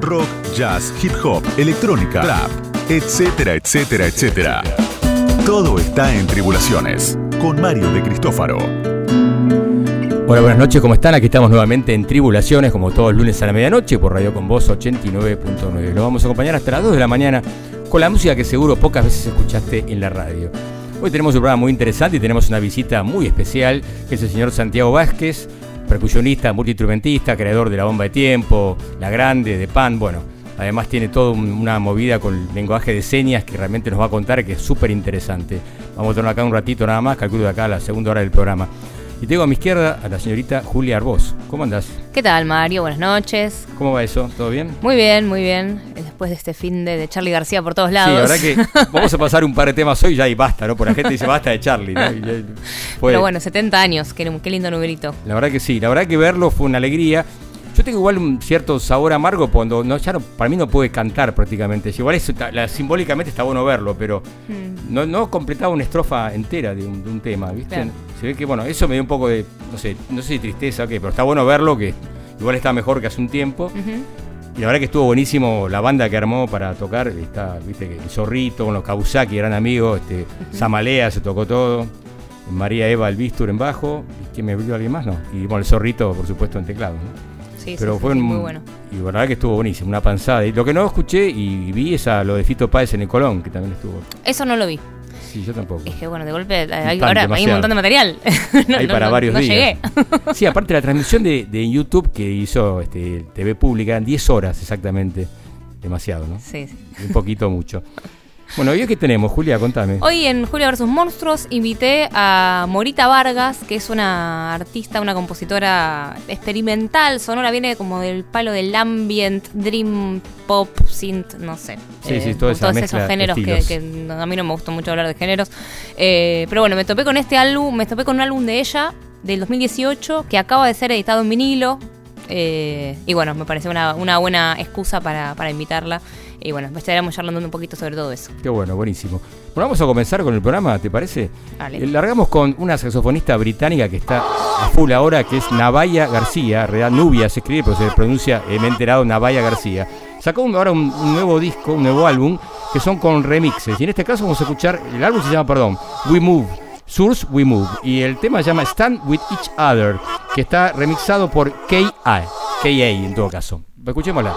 rock, jazz, hip hop, electrónica, trap, etcétera, etcétera, etcétera. Todo está en Tribulaciones con Mario de Cristófaro. Hola, buenas noches, ¿cómo están? Aquí estamos nuevamente en Tribulaciones, como todos los lunes a la medianoche, por Radio Con Voz 89.9. Lo vamos a acompañar hasta las 2 de la mañana con la música que seguro pocas veces escuchaste en la radio. Hoy tenemos un programa muy interesante y tenemos una visita muy especial, que es el señor Santiago Vázquez, percusionista, multiinstrumentista, creador de la bomba de tiempo, la grande, de pan, bueno. Además tiene toda una movida con lenguaje de señas que realmente nos va a contar que es súper interesante. Vamos a tener acá un ratito nada más, calculo de acá a la segunda hora del programa. Y tengo a mi izquierda a la señorita Julia Arbós. ¿Cómo andás? ¿Qué tal, Mario? Buenas noches. ¿Cómo va eso? ¿Todo bien? Muy bien, muy bien. Después de este fin de, de Charlie García por todos lados. Sí, la verdad que vamos a pasar un par de temas hoy ya y basta, ¿no? Porque la gente dice basta de Charlie, ¿no? Pero bueno, 70 años, qué, qué lindo numerito. La verdad que sí, la verdad que verlo fue una alegría. Yo tengo igual un cierto sabor amargo cuando no, ya no, para mí no puede cantar prácticamente. Igual eso, la, simbólicamente está bueno verlo, pero mm. no, no completaba una estrofa entera de un, de un tema, ¿viste? Se ve que, bueno, eso me dio un poco de, no sé, no sé si tristeza o qué, pero está bueno verlo, que igual está mejor que hace un tiempo. Y la verdad que estuvo buenísimo la banda que armó para tocar. Está, viste, el Zorrito con los Kawasaki, gran amigos, este, Samalea se tocó todo. María Eva Albistur en bajo. ¿Y quién me abrió alguien más? No. Y bueno, el Zorrito, por supuesto, en teclado. Sí, Pero fue muy bueno. Y la verdad que estuvo buenísimo, una panzada. Y lo que no escuché y vi es a lo de Fito Páez en el Colón, que también estuvo. Eso no lo vi. Sí, yo tampoco. Es que bueno, de golpe hay, ahora hay un montón de material. hay para varios días. Llegué. sí, aparte la transmisión de, de YouTube que hizo este, TV Pública en 10 horas exactamente. Demasiado, ¿no? Sí, sí. Un poquito mucho. Bueno, ¿y qué tenemos, Julia? Contame. Hoy en Julia vs. Monstruos invité a Morita Vargas, que es una artista, una compositora experimental, sonora, viene como del palo del ambient, dream pop, synth, no sé. Sí, sí, todos esos géneros que, a mí no me gustó mucho hablar de géneros. Eh, pero bueno, me topé con este álbum, me topé con un álbum de ella del 2018 que acaba de ser editado en vinilo. Eh, y bueno, me pareció una, una buena excusa para, para invitarla. Y bueno, estaremos charlando un poquito sobre todo eso. Qué bueno, buenísimo. Bueno, vamos a comenzar con el programa, ¿te parece? Vale. Eh, largamos con una saxofonista británica que está a full ahora, que es Navaya García, realidad Nubia se escribe, pero se pronuncia, eh, me he enterado, Navaya García. Sacó ahora un, nuevo disco, un nuevo álbum, que son con remixes. Y en este caso vamos a escuchar, el álbum se llama, perdón, We Move. Source We Move. Y el tema se llama Stand With Each Other, que está remixado por K.I. K.A. en todo caso. Escuchémosla.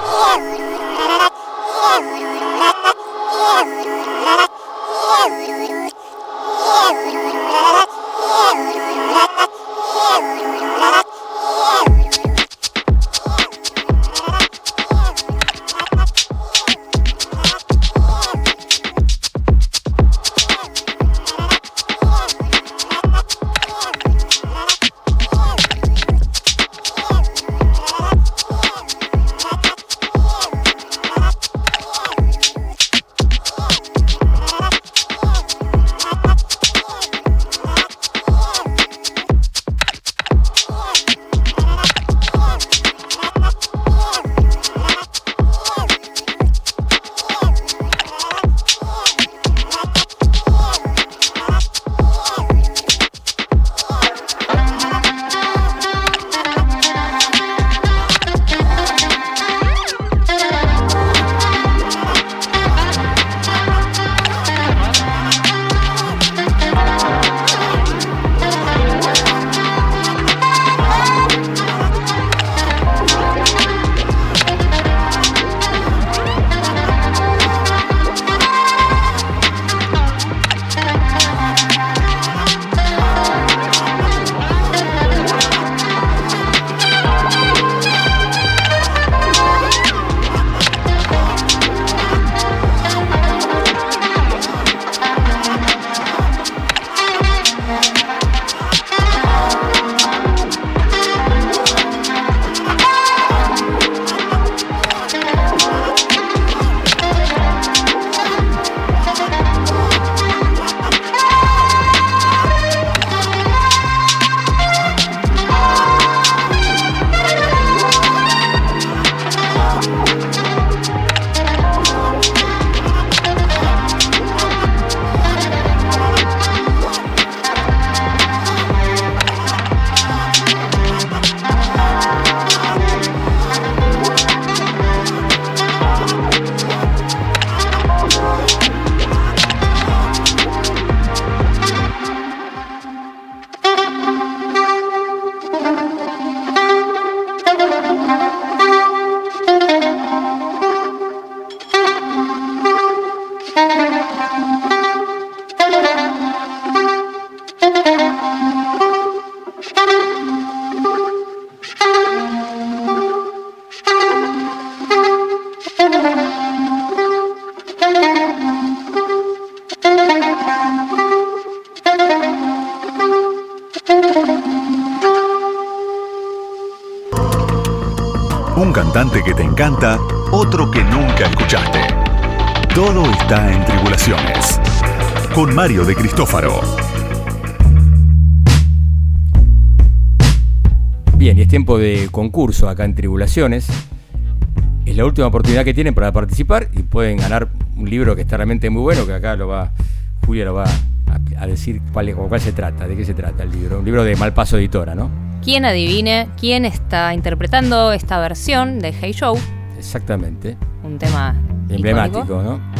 Cristófaro. Bien, y es tiempo de concurso acá en Tribulaciones. Es la última oportunidad que tienen para participar y pueden ganar un libro que está realmente muy bueno, que acá lo va, Julia lo va a, a decir cuál, es- cuál se trata, de qué se trata el libro. Un libro de Malpaso Editora, ¿no? ¿Quién adivine quién está interpretando esta versión de Hey Show? Exactamente. Un tema Emblemático, icónico. ¿no?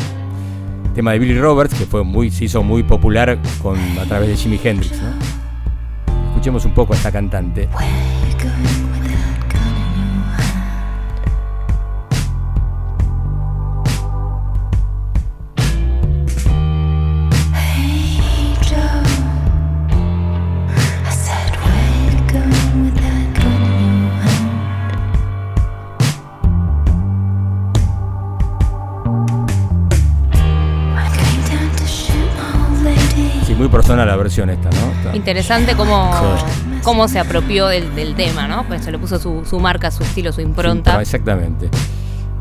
Tema de Billy Roberts, que fue muy, se hizo muy popular con, a través de Jimi Hendrix. Escuchemos un poco a esta cantante. Interesante cómo, Sí. cómo se apropió del, del tema, ¿no? Pues se le puso su, su marca, su estilo, su Sí, impronta. Exactamente.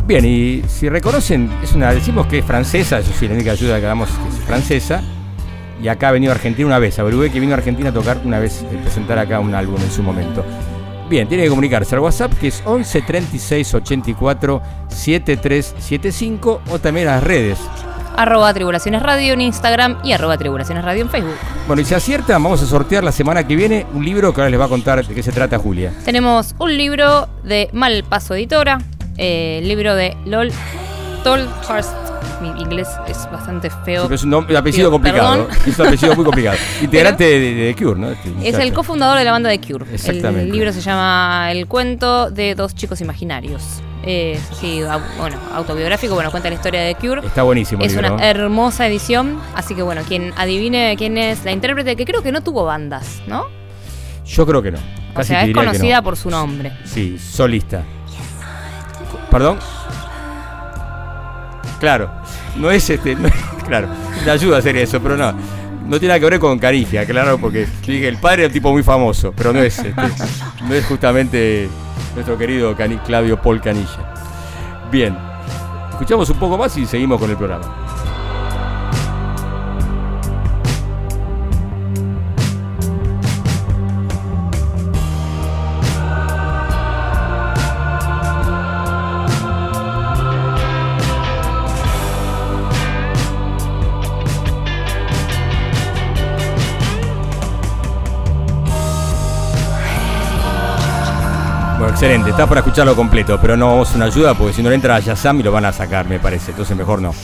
Bien, y si reconocen, es una, decimos que es francesa, eso sí, la única ayuda que damos es francesa. Y acá ha venido a Argentina una vez, averigué que vino a Argentina a tocar una vez, eh, presentar acá un álbum en su momento. Bien, tiene que comunicarse al WhatsApp que es 11 36 84 7375 o también a las redes. Arroba Tribulaciones Radio en Instagram y arroba Tribulaciones Radio en Facebook. Bueno, y si aciertan, vamos a sortear la semana que viene un libro que ahora les va a contar de qué se trata Julia. Tenemos un libro de Malpaso Editora, eh, el libro de LOL Tolhurst. Mi inglés es bastante feo. Sí, es un apellido Pido complicado. perdón. Es un apellido muy complicado. Integrante de, de- de Cure, ¿no? Este Es el cofundador de la banda de Cure. Exactamente. El libro se llama El cuento de dos chicos imaginarios. Así, au- bueno, autobiográfico, bueno, cuenta la historia de Cure. Está buenísimo el Es libro. una hermosa edición, así que bueno, quien adivine quién es la intérprete, que creo que no tuvo bandas, ¿no? Yo creo que no. O sea, te es conocida no. por su nombre. Sí, solista. ¿Perdón? Claro. No es este. no es- claro. Me ayuda a hacer eso, pero no. No tiene nada que ver con Canigia, claro, porque dije, el padre es un tipo muy famoso, pero no es este, no es justamente nuestro querido Cani- Claudio Paul Canilla. Bien. Escuchamos un poco más y seguimos con el programa. Excelente. Está para escucharlo completo, pero no vamos a una ayuda porque si no le entra a Yazam y lo van a sacar, me parece. Entonces mejor no.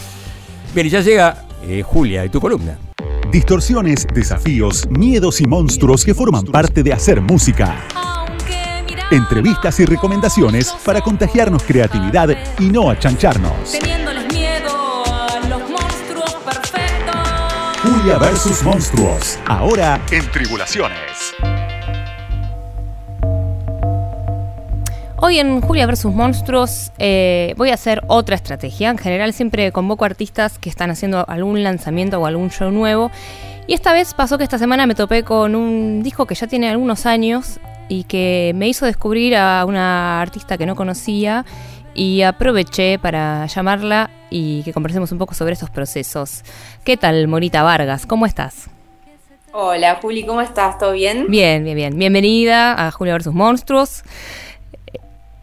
Bien, y ya llega eh, Julia y tu columna. Distorsiones, desafíos, miedos y monstruos que forman parte de hacer música. Entrevistas y recomendaciones para contagiarnos creatividad y no achancharnos. Julia versus monstruos. Ahora en Tribulaciones. Hoy en Julia vs. Monstruos eh, voy a hacer otra estrategia. En general siempre convoco artistas que están haciendo algún lanzamiento o algún show nuevo. Y esta vez pasó que esta semana me topé con un disco que ya tiene algunos años y que me hizo descubrir a una artista que no conocía y aproveché para llamarla y que conversemos un poco sobre estos procesos. ¿Qué tal, Morita Vargas? ¿Cómo estás? Hola Juli, ¿cómo estás? ¿Todo bien? Bien, bien, bien. Bienvenida a Julia vs. Monstruos.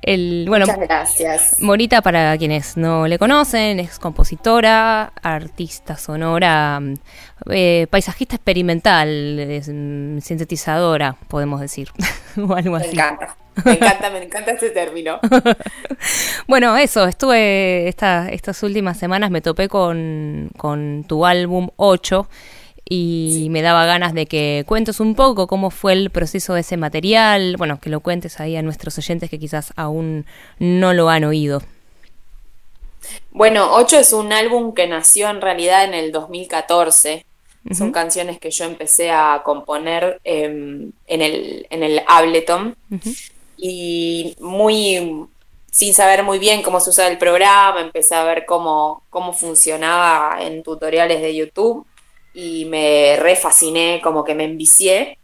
El, bueno, Muchas gracias. Morita, para quienes no le conocen, es compositora, artista sonora, mm, eh, paisajista experimental, es, mm, sintetizadora, podemos decir, o algo Me así. encanta. Me encanta, me encanta este término. Bueno, eso, estuve esta- estas últimas semanas, me topé con, con tu álbum 8 y me daba ganas de que cuentes un poco cómo fue el proceso de ese material, bueno, que lo cuentes ahí a nuestros oyentes que quizás aún no lo han oído. Bueno, 8 es un álbum que nació en realidad en el 2014. Son Ujú. canciones que yo empecé a componer em, en el, en el Ableton y muy sin saber muy bien cómo se usaba el programa, empecé a ver cómo, cómo funcionaba en tutoriales de YouTube y me refasciné, como que me envicié.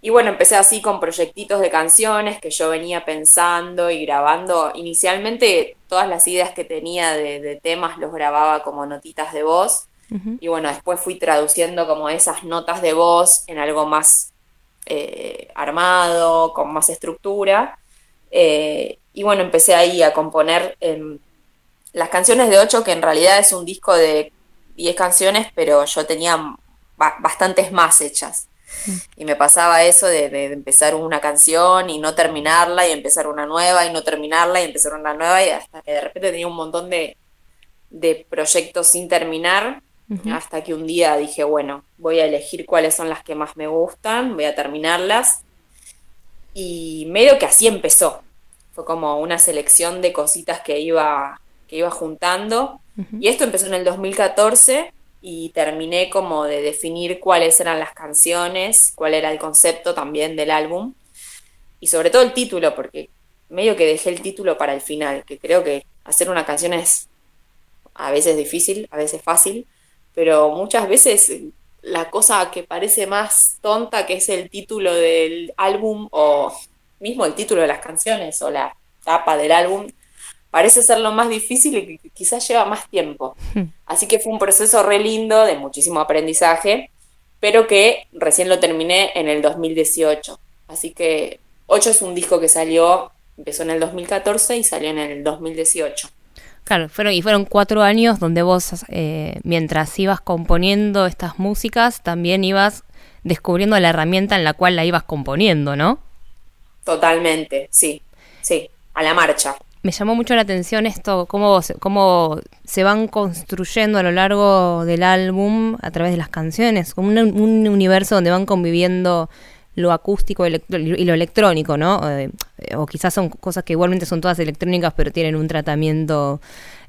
Y bueno, empecé así con proyectitos de canciones que yo venía pensando y grabando. Inicialmente todas las ideas que tenía de, temas los grababa como notitas de voz. Y bueno, después fui traduciendo como esas notas de voz en algo más eh, armado, con más estructura. Eh, y bueno, empecé ahí a componer em, las canciones de 8, que en realidad es un disco de 10 canciones, pero yo tenía bastantes más hechas. Y me pasaba eso de, empezar una canción y no terminarla, y empezar una nueva, y no terminarla, y empezar una nueva, y hasta que de repente tenía un montón de, proyectos sin terminar, hasta que un día dije, bueno, voy a elegir cuáles son las que más me gustan, voy a terminarlas. Y medio que así empezó. Fue como una selección de cositas que iba, que iba juntando. Y esto empezó en el 2014 y terminé como de definir cuáles eran las canciones, cuál era el concepto también del álbum. Y sobre todo el título, porque medio que dejé el título para el final, que creo que hacer una canción es a veces difícil, a veces fácil, pero muchas veces la cosa que parece más tonta que es el título del álbum o mismo el título de las canciones o la tapa del álbum parece ser lo más difícil y quizás lleva más tiempo. Hmm. Así que fue un proceso re lindo, de muchísimo aprendizaje, pero que recién lo terminé en el 2018. Así que 8 es un disco que salió, empezó en el 2014 y salió en el 2018. Claro, fueron, y fueron cuatro años donde vos, eh, mientras ibas componiendo estas músicas, también ibas descubriendo la herramienta en la cual la ibas componiendo, ¿no? Totalmente, sí, sí, a la marcha me llamó mucho la atención esto, cómo, cómo se van construyendo a lo largo del álbum a través de las canciones, como un, universo donde van conviviendo lo acústico y lo electrónico, ¿no? Eh, o quizás son cosas que igualmente son todas electrónicas, pero tienen un tratamiento,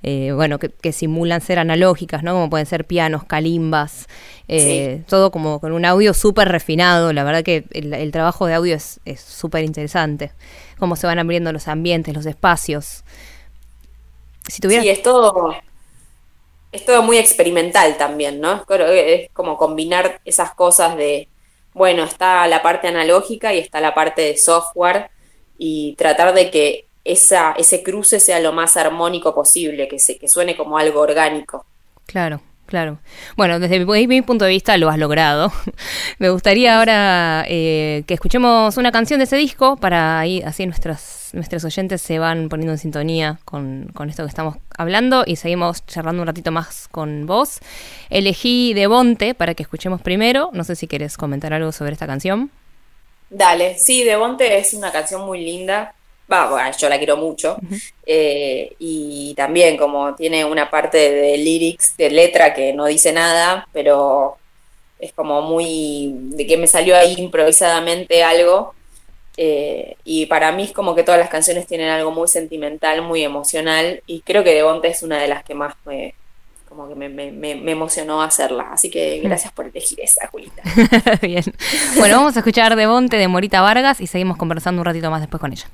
eh, bueno, que, simulan ser analógicas, ¿no? Como pueden ser pianos, calimbas, eh, todo como con un audio súper refinado. La verdad que el, trabajo de audio es súper interesante cómo se van abriendo los ambientes, los espacios. Si. Sí, es todo, es todo muy experimental también, ¿no? Es como combinar esas cosas de, bueno, está la parte analógica y está la parte de software y tratar de que esa, ese cruce sea lo más armónico posible, que, se, que suene como algo orgánico. Claro. Claro. Bueno, desde mi, punto de vista lo has logrado. Me gustaría ahora eh, que escuchemos una canción de ese disco para ahí así nuestros, nuestros oyentes se van poniendo en sintonía con, con, esto que estamos hablando y seguimos charlando un ratito más con vos. Elegí De Bonte para que escuchemos primero. No sé si quieres comentar algo sobre esta canción. Dale, sí, De Bonte es una canción muy linda bueno, yo la quiero mucho. Eh, y también como tiene una parte de lyrics, de letra que no dice nada, pero es como muy de que me salió ahí improvisadamente algo. Eh, y para mí es como que todas las canciones tienen algo muy sentimental, muy emocional, y creo que Devonte es una de las que más me, como que me, me, me, emocionó hacerla. Así que gracias por elegir esa, Julita. Bien. Bueno, vamos a escuchar De Bonte de Morita Vargas y seguimos conversando un ratito más después con ella.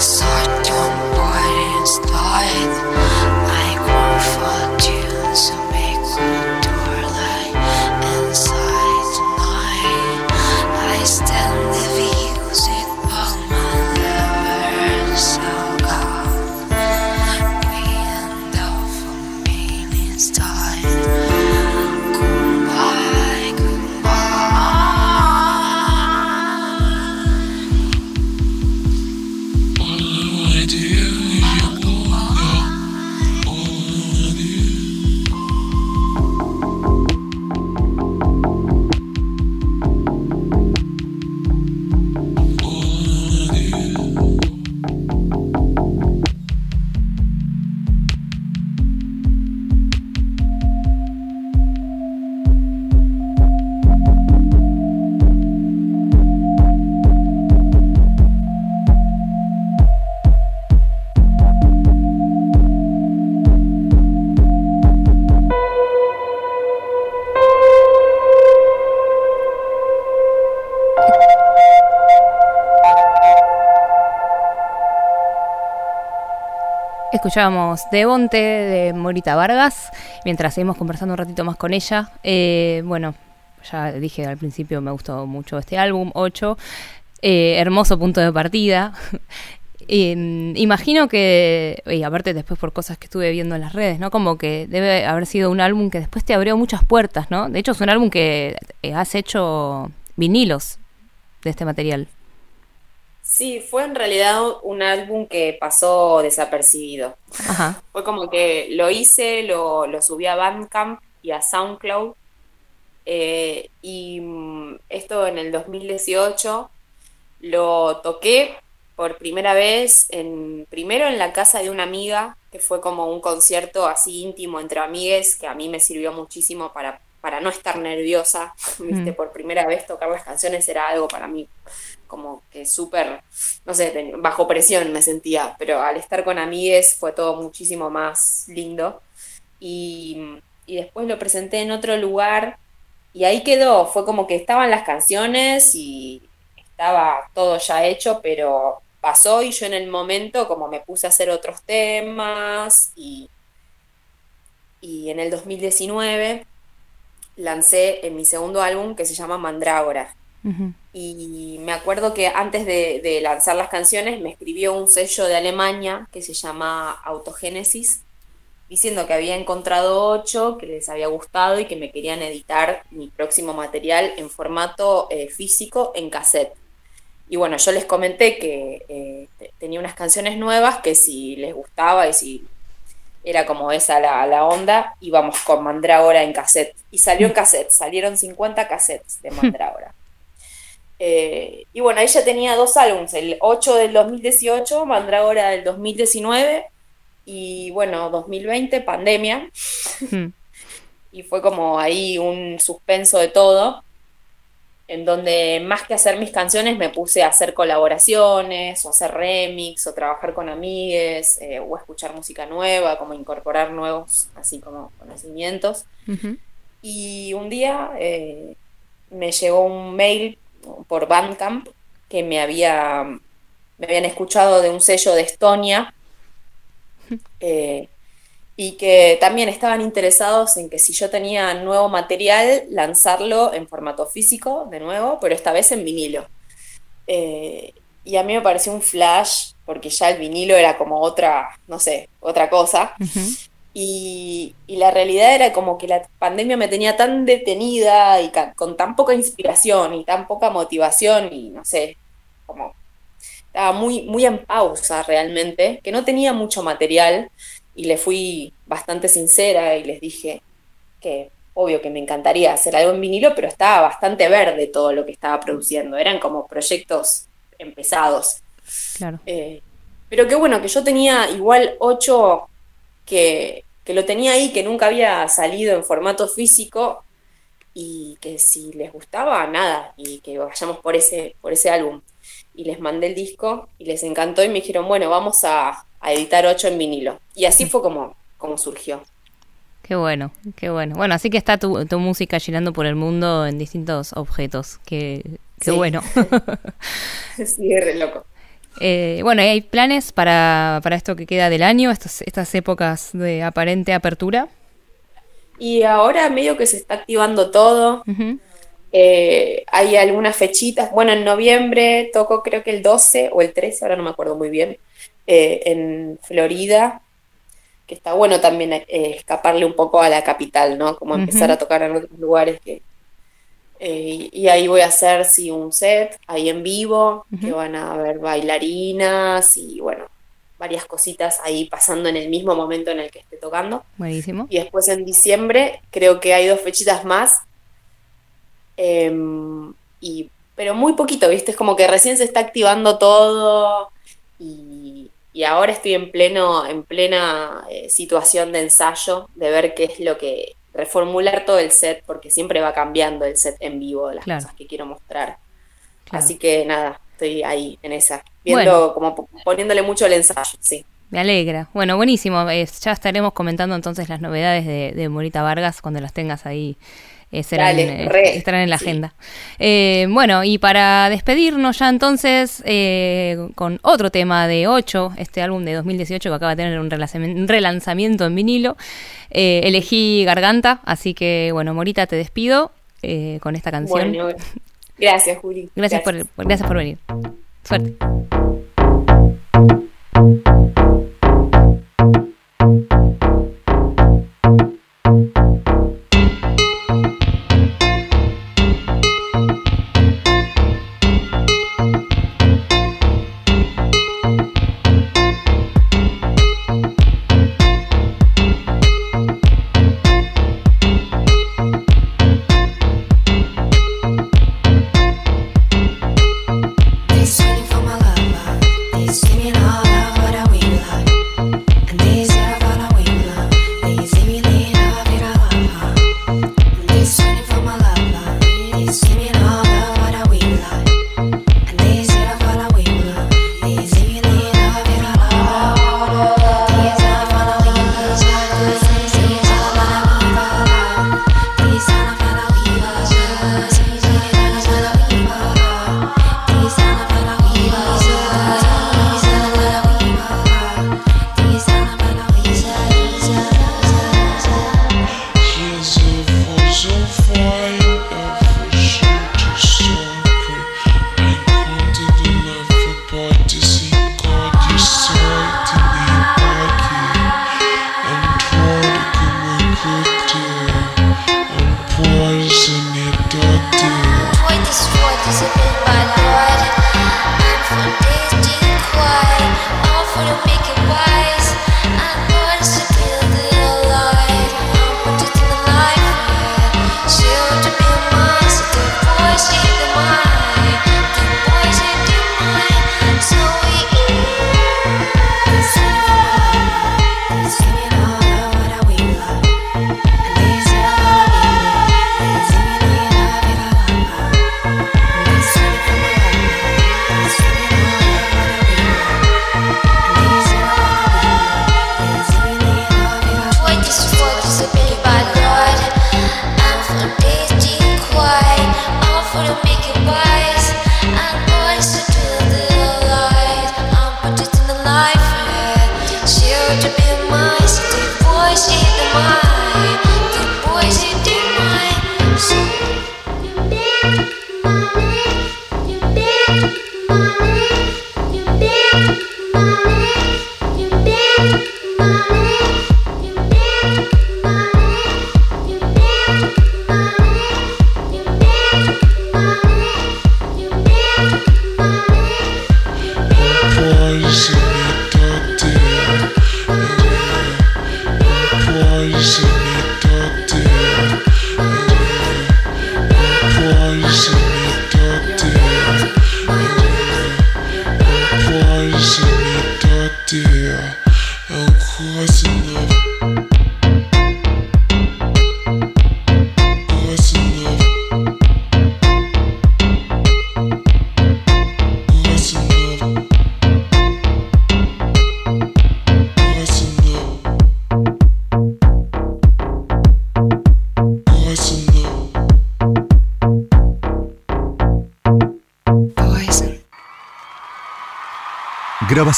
such a boy inside I grow for tunes Escuchábamos Devonte de Morita Vargas, mientras seguimos conversando un ratito más con ella. Eh, bueno, ya dije al principio, me gustó mucho este álbum, 8. Eh, hermoso punto de partida. Eh, imagino que, y aparte después por cosas que estuve viendo en las redes, ¿no? Como que debe haber sido un álbum que después te abrió muchas puertas, ¿no? De hecho es un álbum que has hecho vinilos de este material. Sí, fue en realidad un álbum que pasó desapercibido. Ajá. Fue como que lo hice, lo, lo subí a Bandcamp y a SoundCloud. eh, y mm, esto en el 2018 lo toqué por primera vez, en, primero en la casa de una amiga, que fue como un concierto así íntimo entre amigues, que a mí me sirvió muchísimo para, para no estar nerviosa. ¿viste? Mm. Por primera vez tocar las canciones era algo para mí como que súper, no sé, bajo presión me sentía, pero al estar con amigues fue todo muchísimo más lindo. Y, y después lo presenté en otro lugar y ahí quedó, fue como que estaban las canciones y estaba todo ya hecho, pero pasó y yo en el momento como me puse a hacer otros temas y, y en el 2019 lancé en mi segundo álbum que se llama Mandrágora. Y me acuerdo que antes de, de lanzar las canciones me escribió un sello de Alemania que se llama Autogénesis, diciendo que había encontrado ocho, que les había gustado y que me querían editar mi próximo material en formato eh, físico en cassette. Y bueno, yo les comenté que eh, te- tenía unas canciones nuevas que si les gustaba y si era como esa la, la onda, íbamos con Mandrágora en cassette. Y salió en cassette, salieron 50 cassettes de Mandrágora. Eh, y bueno, ella tenía dos álbumes, el 8 del 2018, Mandrágora del 2019 y bueno, 2020, pandemia. Mm. Y fue como ahí un suspenso de todo, en donde más que hacer mis canciones me puse a hacer colaboraciones, o hacer remix, o trabajar con amigues, eh, o escuchar música nueva, como incorporar nuevos, así como conocimientos. Y un día eh, me llegó un mail por Bandcamp que me había me habían escuchado de un sello de Estonia eh, y que también estaban interesados en que si yo tenía nuevo material, lanzarlo en formato físico de nuevo, pero esta vez en vinilo. Eh, y a mí me pareció un flash, porque ya el vinilo era como otra, no sé, otra cosa. Y, y la realidad era como que la pandemia me tenía tan detenida y con tan poca inspiración y tan poca motivación y no sé, como estaba muy, muy en pausa realmente, que no tenía mucho material y le fui bastante sincera y les dije que obvio que me encantaría hacer algo en vinilo, pero estaba bastante verde todo lo que estaba produciendo, eran como proyectos empezados. Claro. Eh, pero qué bueno, que yo tenía igual ocho que, que lo tenía ahí, que nunca había salido en formato físico y que si les gustaba, nada, y que vayamos por ese, por ese álbum. Y les mandé el disco y les encantó y me dijeron, bueno, vamos a, a editar ocho en vinilo. Y así fue como, como surgió. Qué bueno, qué bueno. Bueno, así que está tu, tu música girando por el mundo en distintos objetos. Qué, qué Sí. bueno. Sí, es re loco. Eh, bueno, ¿y ¿hay planes para, para esto que queda del año, estos, estas épocas de aparente apertura? Y ahora medio que se está activando todo. Eh, hay algunas fechitas. Bueno, en noviembre toco creo que el 12 o el 13, ahora no me acuerdo muy bien, eh, en Florida, que está bueno también eh, escaparle un poco a la capital, ¿no? Como empezar a tocar en otros lugares que... eh, y ahí voy a hacer, sí, un set, ahí en vivo, que van a haber bailarinas y bueno, varias cositas ahí pasando en el mismo momento en el que esté tocando. Buenísimo. Y después en diciembre creo que hay dos fechitas más. Em, y, pero muy poquito, ¿viste? Es como que recién se está activando todo y, y ahora estoy en pleno, en plena eh, situación de ensayo, de ver qué es lo que, reformular todo el set, porque siempre va cambiando el set en vivo de las Claro. cosas que quiero mostrar. Claro. Así que nada, estoy ahí en esa, viendo Bueno. como po- poniéndole mucho el ensayo, sí. Me alegra. Bueno, buenísimo. Eh, ya estaremos comentando entonces las novedades de, de Morita Vargas cuando las tengas ahí estarán, estarán en la agenda. bueno, y para despedirnos ya entonces con otro tema de 8, este álbum de 2018 que acaba de tener un relanzamiento en vinilo, elegí Garganta, así que bueno, Morita, te despido con esta canción. gracias, Juli. Gracias, Por, gracias por venir. Suerte.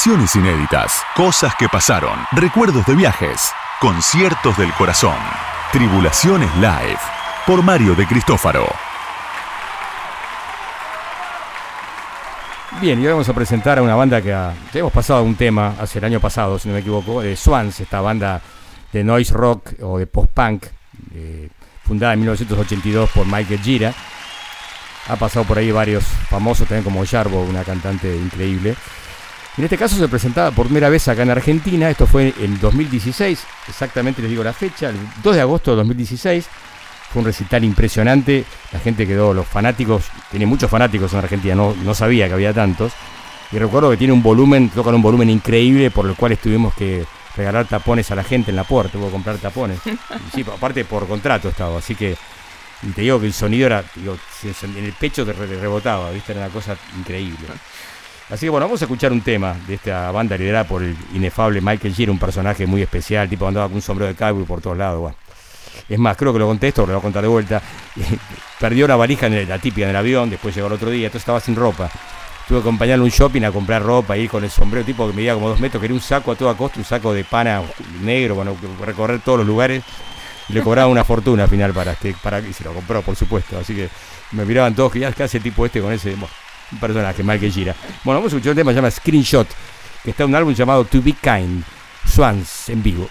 Inéditas, cosas que pasaron, recuerdos de viajes, conciertos del corazón. Tribulaciones Live, por Mario de Cristófaro. Bien, y hoy vamos a presentar a una banda que ya hemos pasado un tema hace el año pasado, si no me equivoco, de Swans, esta banda de noise rock o de post-punk, eh, fundada en 1982 por Michael Gira. Ha pasado por ahí varios famosos también como Jarbo, una cantante increíble. En este caso se presentaba por primera vez acá en Argentina, esto fue en 2016, exactamente les digo la fecha, el 2 de agosto de 2016. Fue un recital impresionante, la gente quedó, los fanáticos, tiene muchos fanáticos en Argentina, no, no sabía que había tantos. Y recuerdo que tiene un volumen, tocan un volumen increíble por el cual tuvimos que regalar tapones a la gente en la puerta, hubo que comprar tapones. sí, aparte por contrato estaba, así que y te digo que el sonido era, digo, en el pecho te rebotaba, ¿viste? Era una cosa increíble. Así que bueno, vamos a escuchar un tema de esta banda liderada por el inefable Michael Gira, un personaje muy especial, tipo andaba con un sombrero de cowboy por todos lados. Es más, creo que lo contesto, lo voy a contar de vuelta. Perdió una valija en la típica en el avión, después llegó el otro día, entonces estaba sin ropa. Tuve que acompañarlo a un shopping a comprar ropa, ir con el sombrero tipo que medía como dos metros, quería un saco a toda costa, un saco de pana negro, bueno, recorrer todos los lugares. Y le cobraba una fortuna al final para que, para y se lo compró, por supuesto. Así que me miraban todos que ya ¿qué hace el tipo este con ese un personaje, que gira. Bueno, vamos a escuchar un tema que se llama Screenshot, que está en un álbum llamado To Be Kind, Swans en vivo.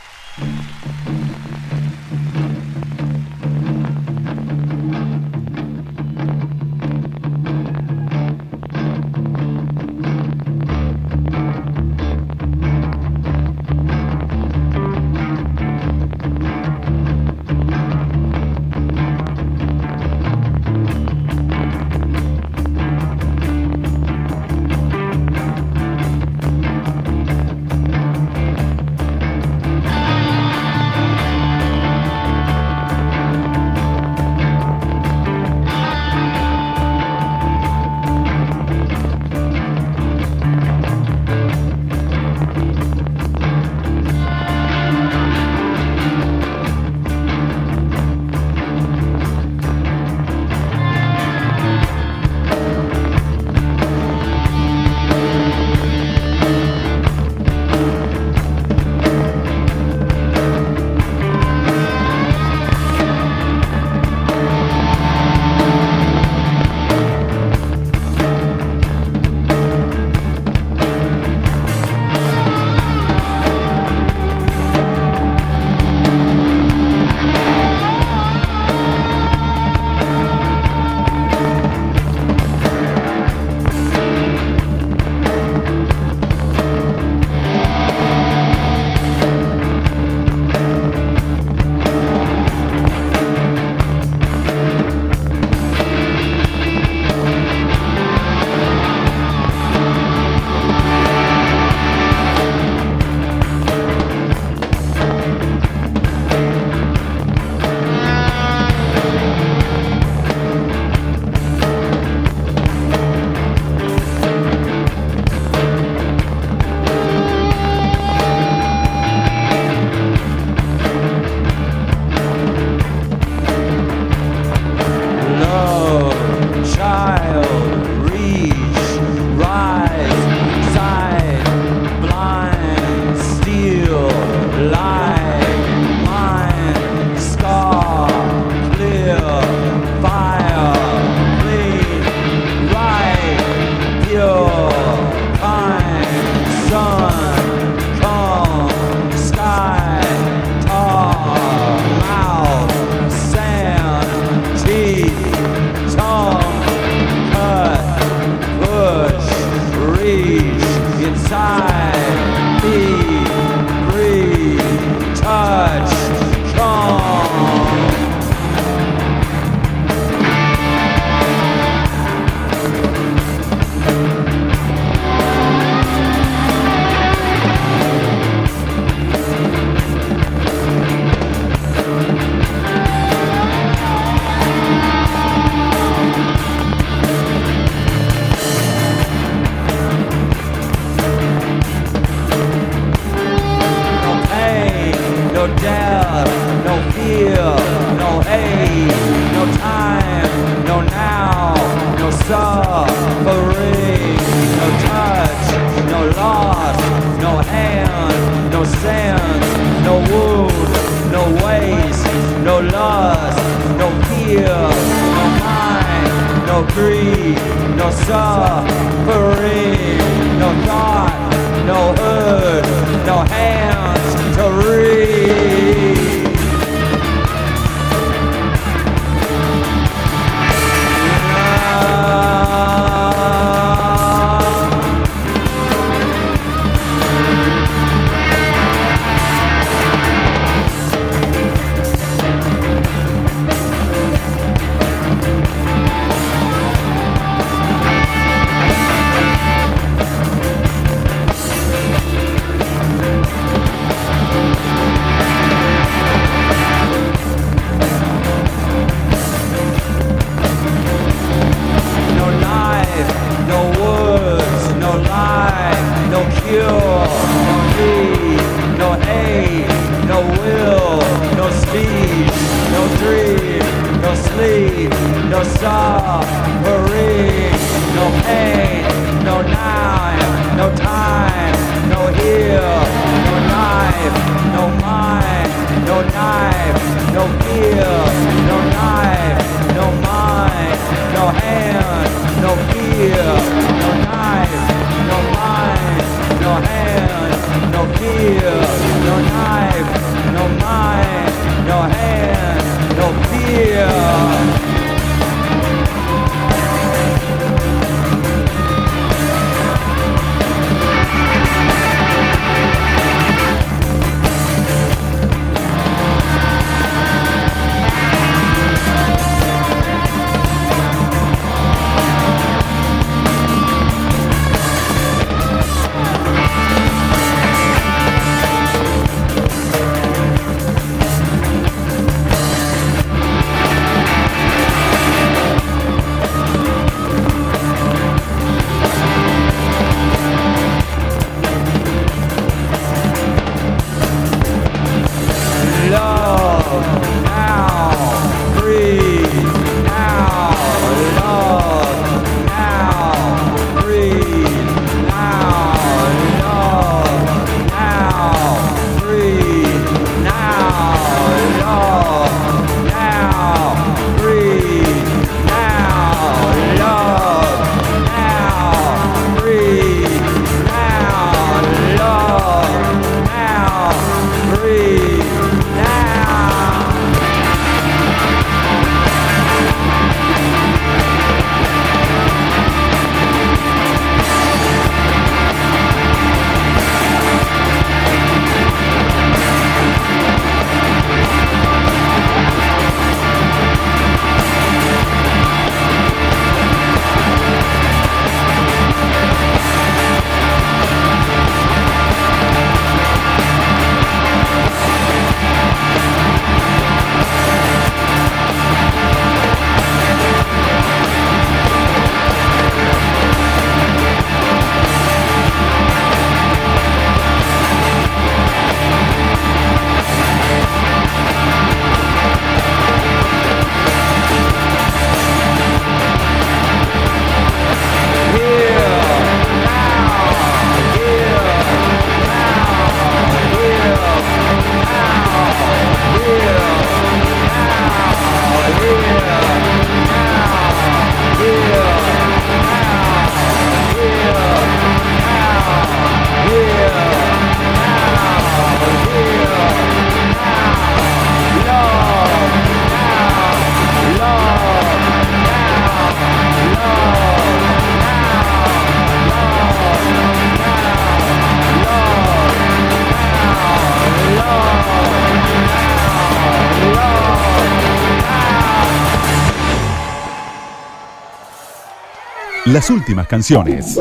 Las últimas canciones.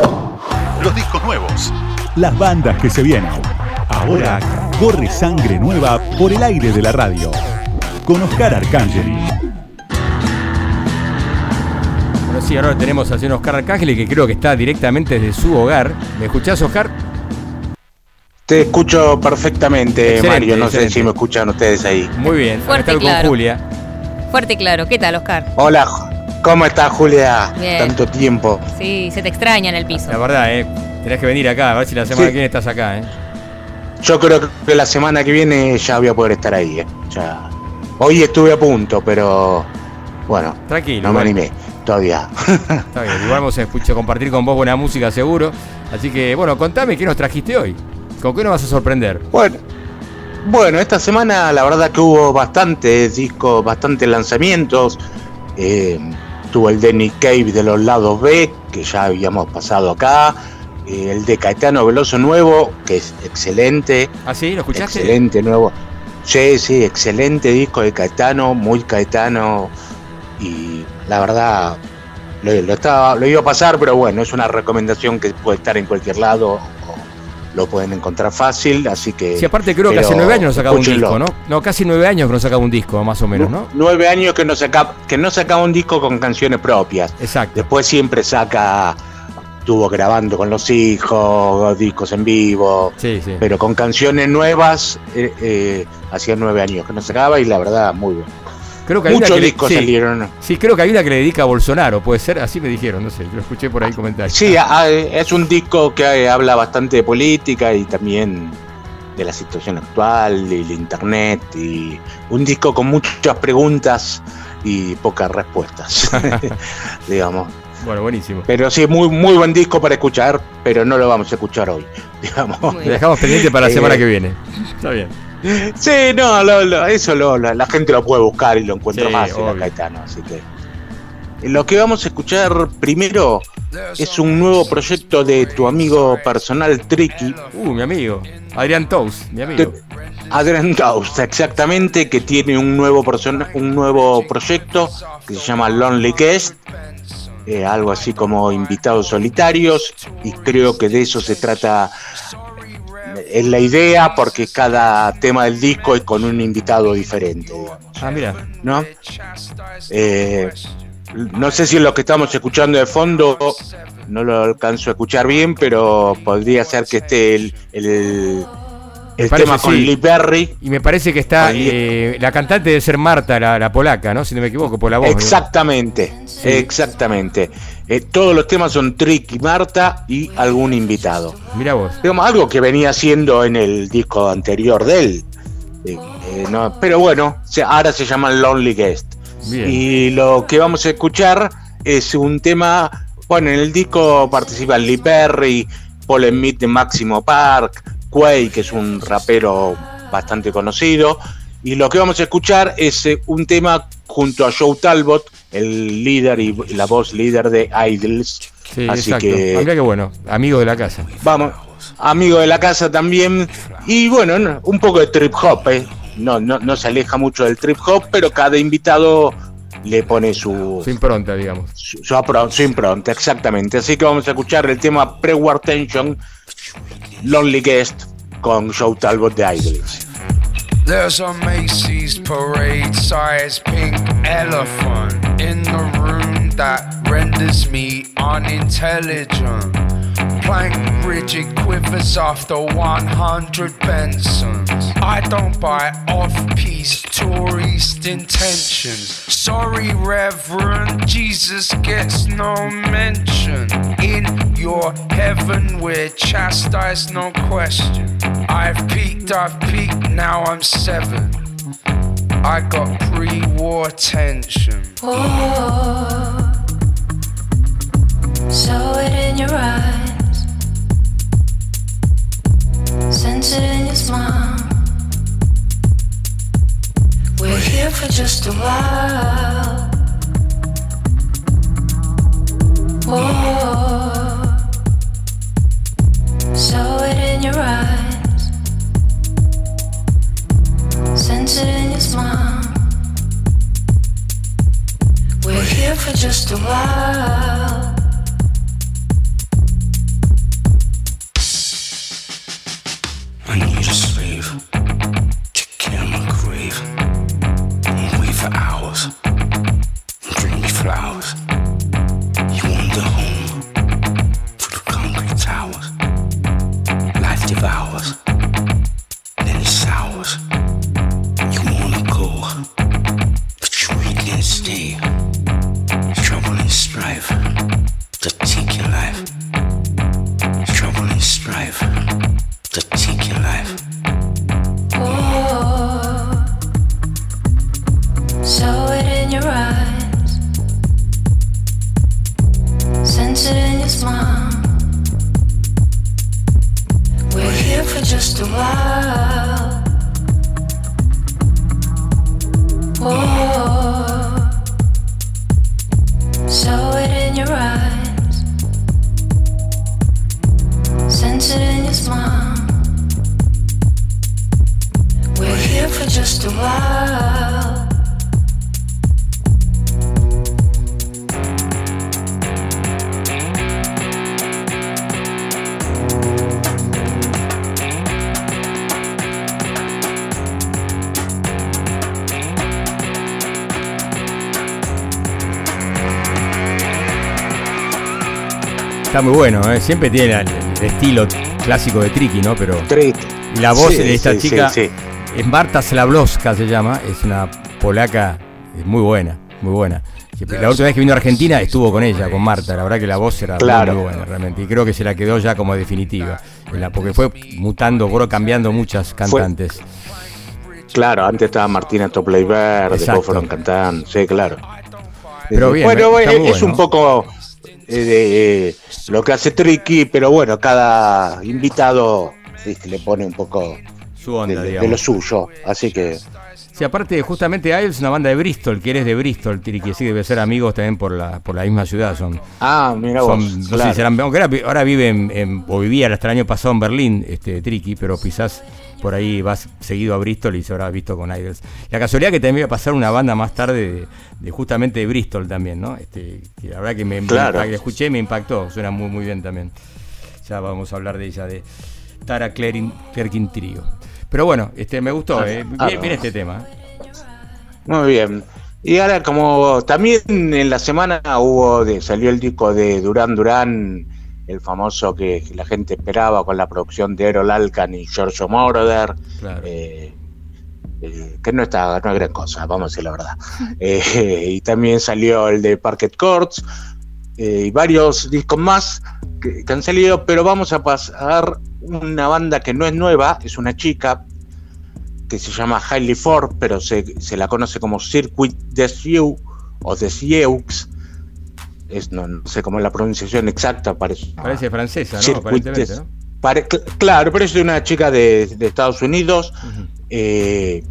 Los discos nuevos. Las bandas que se vienen. Ahora corre sangre nueva por el aire de la radio. Con Oscar Arcangeli. Bueno, sí, ahora tenemos al señor Oscar Arcángel, que creo que está directamente desde su hogar. ¿Me escuchás, Oscar? Te escucho perfectamente, Excelente, Mario. No excelente. sé si me escuchan ustedes ahí. Muy bien. Fuerte y claro. con Julia. Fuerte y claro. ¿Qué tal, Oscar? Hola, ¿cómo estás, Julia? Bien. Tanto tiempo. Sí, se te extraña en el piso. La verdad, eh. Tenés que venir acá, a ver si la semana Sí. que viene estás acá, eh. Yo creo que la semana que viene ya voy a poder estar ahí. ¿eh? Ya. Hoy estuve a punto, pero bueno, Tranquilo. no me animé todavía. Está bien, igual vamos a escuchar, compartir con vos buena música seguro. Así que, bueno, contame qué nos trajiste hoy. ¿Con qué nos vas a sorprender? bueno, bueno, esta semana la verdad que hubo bastantes discos, bastantes lanzamientos. Eh, el de Nick Cave de los lados B, que ya habíamos pasado acá. Eh, el de Caetano Veloso Nuevo, que es excelente. ¿Ah, sí? ¿Lo escuchaste? Excelente, nuevo. Sí, sí, excelente disco de Caetano, muy Caetano. Y la verdad, lo, lo estaba, lo iba a pasar, pero bueno, es una recomendación que puede estar en cualquier lado. Lo pueden encontrar fácil, así que. Sí, aparte creo que hace nueve años no sacaba un disco, ¿no? No, casi nueve años que no sacaba un disco, más o menos, ¿no? Nueve años que no, saca, que no sacaba un disco con canciones propias. Exacto. Después siempre saca. Estuvo grabando con los hijos, discos en vivo. Sí, sí. pero con canciones nuevas, eh, eh, hacía nueve años que no sacaba y la verdad, muy bueno. Creo que hay una Muchos que le- discos sí, salieron. Sí, creo que hay una que le dedica a Bolsonaro, puede ser, así me dijeron, no sé, lo escuché por ahí comentar. Sí, a- es un disco que eh, habla bastante de política y también de la situación actual, del internet, y un disco con muchas preguntas y pocas respuestas, digamos. Bueno, buenísimo. Pero sí, muy, muy buen disco para escuchar, pero no lo vamos a escuchar hoy, digamos. Lo dejamos pendiente para la Eh, semana que viene. Está bien. Sí, no, lo- lo- eso lo- la, la gente lo puede buscar y lo encuentra Sí, fácil a obvio. Caetano, así que. Lo que vamos a escuchar primero es un nuevo proyecto de tu amigo personal Tricky, Uh, mi amigo. Adrián Tous, mi amigo. Adrian Daust, exactamente, que tiene un nuevo, persona- un nuevo proyecto que se llama Lonely Guest, eh, algo así como invitados solitarios, y creo que de eso se trata. Es la idea porque cada tema del disco es con un invitado diferente, digamos. Ah, mira. ¿no? Eh, no sé si lo que estamos escuchando de fondo no lo alcanzo a escuchar bien, pero podría ser que esté el, el, el parece, tema con sí. Lee Perry. Y me parece que está. Eh, la cantante debe ser Marta, la, la polaca, ¿no? Si no me equivoco, por la voz. ¿no? Exactamente, exactamente. Eh, todos los temas son Trick y Marta y algún invitado. Mira vos. Digamos, algo que venía haciendo en el disco anterior de él. Eh, eh, no, pero bueno, se- ahora se llama Lonely Guest. Bien. Y lo que vamos a escuchar es un tema, bueno, en el disco participan Lee Perry, Paul Smith de Máximo Park, Quay, que es un rapero bastante conocido. Y lo que vamos a escuchar es eh, un tema junto a Joe Talbot, el líder y la voz líder de Idols. Sí, Así exacto. que qué bueno. Amigo de la casa. Vamos, amigo de la casa también. Y bueno, no, un poco de trip hop, ¿eh? No, no, no se aleja mucho del trip hop, pero cada invitado le pone su, Su impronta, digamos. su, su impronta, exactamente. Así que vamos a escuchar el tema Pre-War Tension, Lonely Guest, con Joe Talbot de Idols. There's a Macy's parade size pink elephant in the room that renders me unintelligent. Plank rigid quivers after 100 Bensons. I don't buy off piece tourist intentions. Sorry, Reverend, Jesus gets no mention. In your heaven, we're chastised, no question. I've peaked, I've peaked, now I'm seven. I got pre war tension. Oh, saw it in your eyes, We're here for just a while. I need a slave to kill my grave, wait for hours, and bring me flowers. Está muy bueno, ¿eh? siempre tiene el, el estilo clásico de Tricky, ¿no? Pero Tricky. la voz Sí, de esta sí, chica sí. es Marta Slabowska se llama, es una polaca es muy buena, muy buena. La última vez que vino a Argentina estuvo con ella, con Marta, la verdad que la voz era muy, Claro. muy buena realmente y creo que se la quedó ya como definitiva, porque fue mutando, fue cambiando muchas cantantes. Claro, antes estaba Martina Exacto. después fueron cantando, sí, claro. Pero bien, bueno, es, un poco de, eh, lo que hace Tricky, pero bueno, cada invitado sí, le pone un poco Su de, onda, de digamos. lo suyo, así que Sí, aparte, justamente Isles es una banda de Bristol, que eres de Bristol, Tricky, así que debe ser amigos también por la, por la misma ciudad. Son, ah, mira vos, son- no sé claro. si serán, aunque ahora, ahora vive en, en- o vivía hasta el año pasado en Berlín, este Tricky, pero quizás por ahí vas seguido a Bristol y se habrá visto con Idols. La casualidad que también iba a pasar una banda más tarde de, de justamente de Bristol también, ¿no? Este, que la verdad que me, Claro. escuché y me impactó, suena muy muy bien también. Ya vamos a hablar de ella, de Tara Clerkin Trio. Pero bueno, este me gustó, Ah, eh. ah, bien, bien este tema. ¿eh? Muy bien. Y ahora como también en la semana hubo de, salió el disco de Durán Durán, el famoso que la gente esperaba con la producción de Errol Alcan y Giorgio Moroder, Claro. eh, eh, que no está no es gran cosa, vamos a decir la verdad. Eh, y también salió el de Parquet Courts y varios discos más que, que han salido, pero vamos a pasar una banda que no es nueva, es una chica que se llama Hailey Ford, pero se, se la conoce como Circuit des Sioux o des Yeux. Es, no, no sé cómo es la pronunciación exacta, parece. Parece francesa, ¿no? Aparentemente, ¿no? pare- cl- claro, pero es de una chica de, de Estados Unidos eh,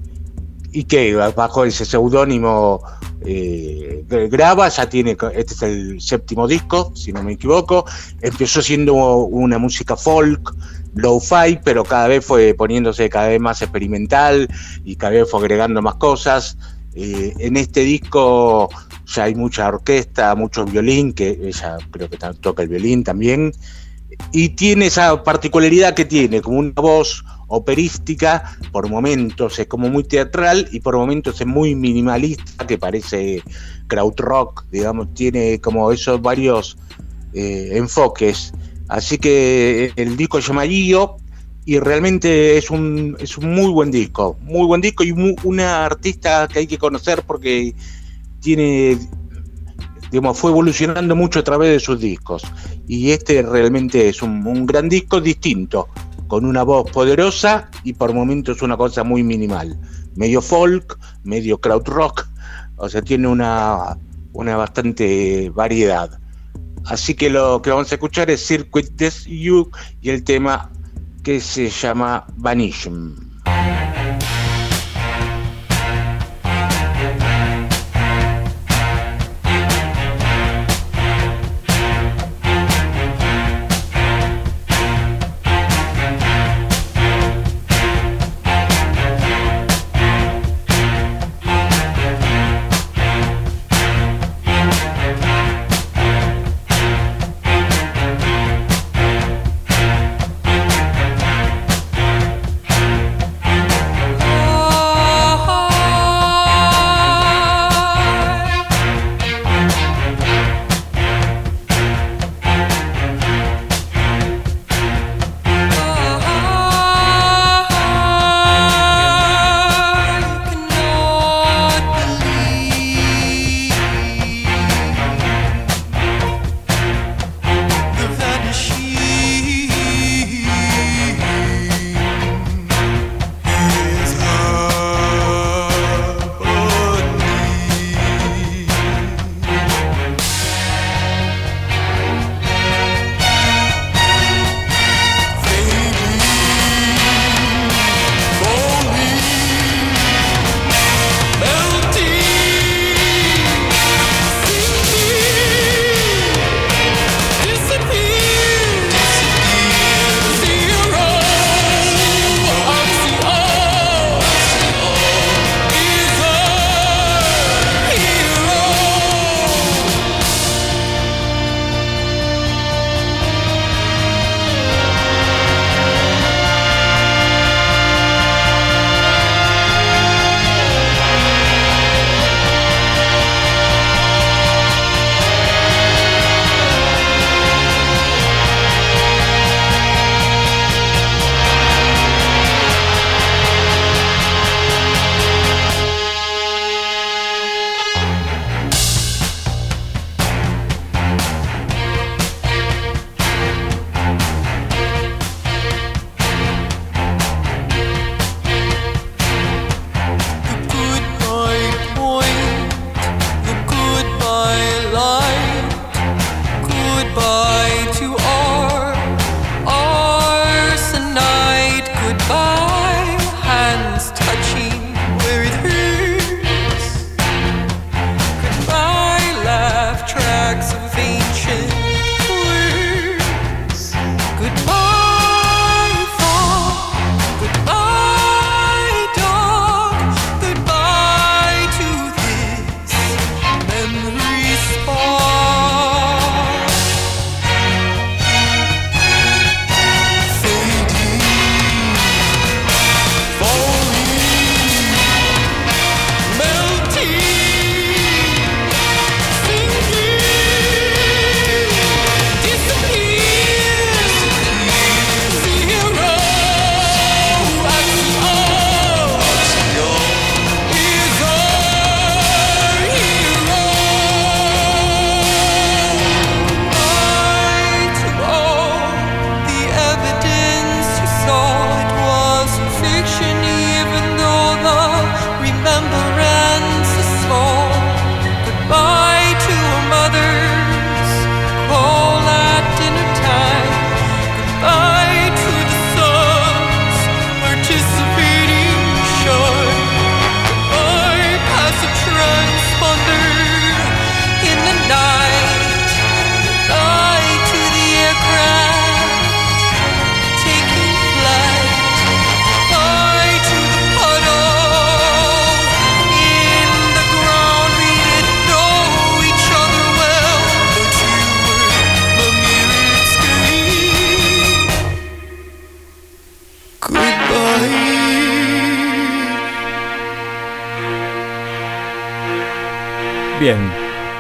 y que bajo ese seudónimo eh, graba, ya tiene, este es el séptimo disco, si no me equivoco, empezó siendo una música folk, low-fi, pero cada vez fue poniéndose cada vez más experimental y cada vez fue agregando más cosas. Eh, en este disco ya hay mucha orquesta, mucho violín, que ella creo que toca el violín también, y tiene esa particularidad que tiene, como una voz operística, por momentos es como muy teatral y por momentos es muy minimalista, que parece krautrock, digamos, tiene como esos varios eh, enfoques. Así que el disco se llama Gio y realmente es un, es un muy buen disco, muy buen disco y mu- una artista que hay que conocer porque tiene, digamos, fue evolucionando mucho a través de sus discos y este realmente es un, un gran disco distinto, con una voz poderosa y por momentos una cosa muy minimal, medio folk, medio krautrock, o sea, tiene una, una bastante variedad. Así que lo que vamos a escuchar es Circuit des You y el tema que se llama Vanishing.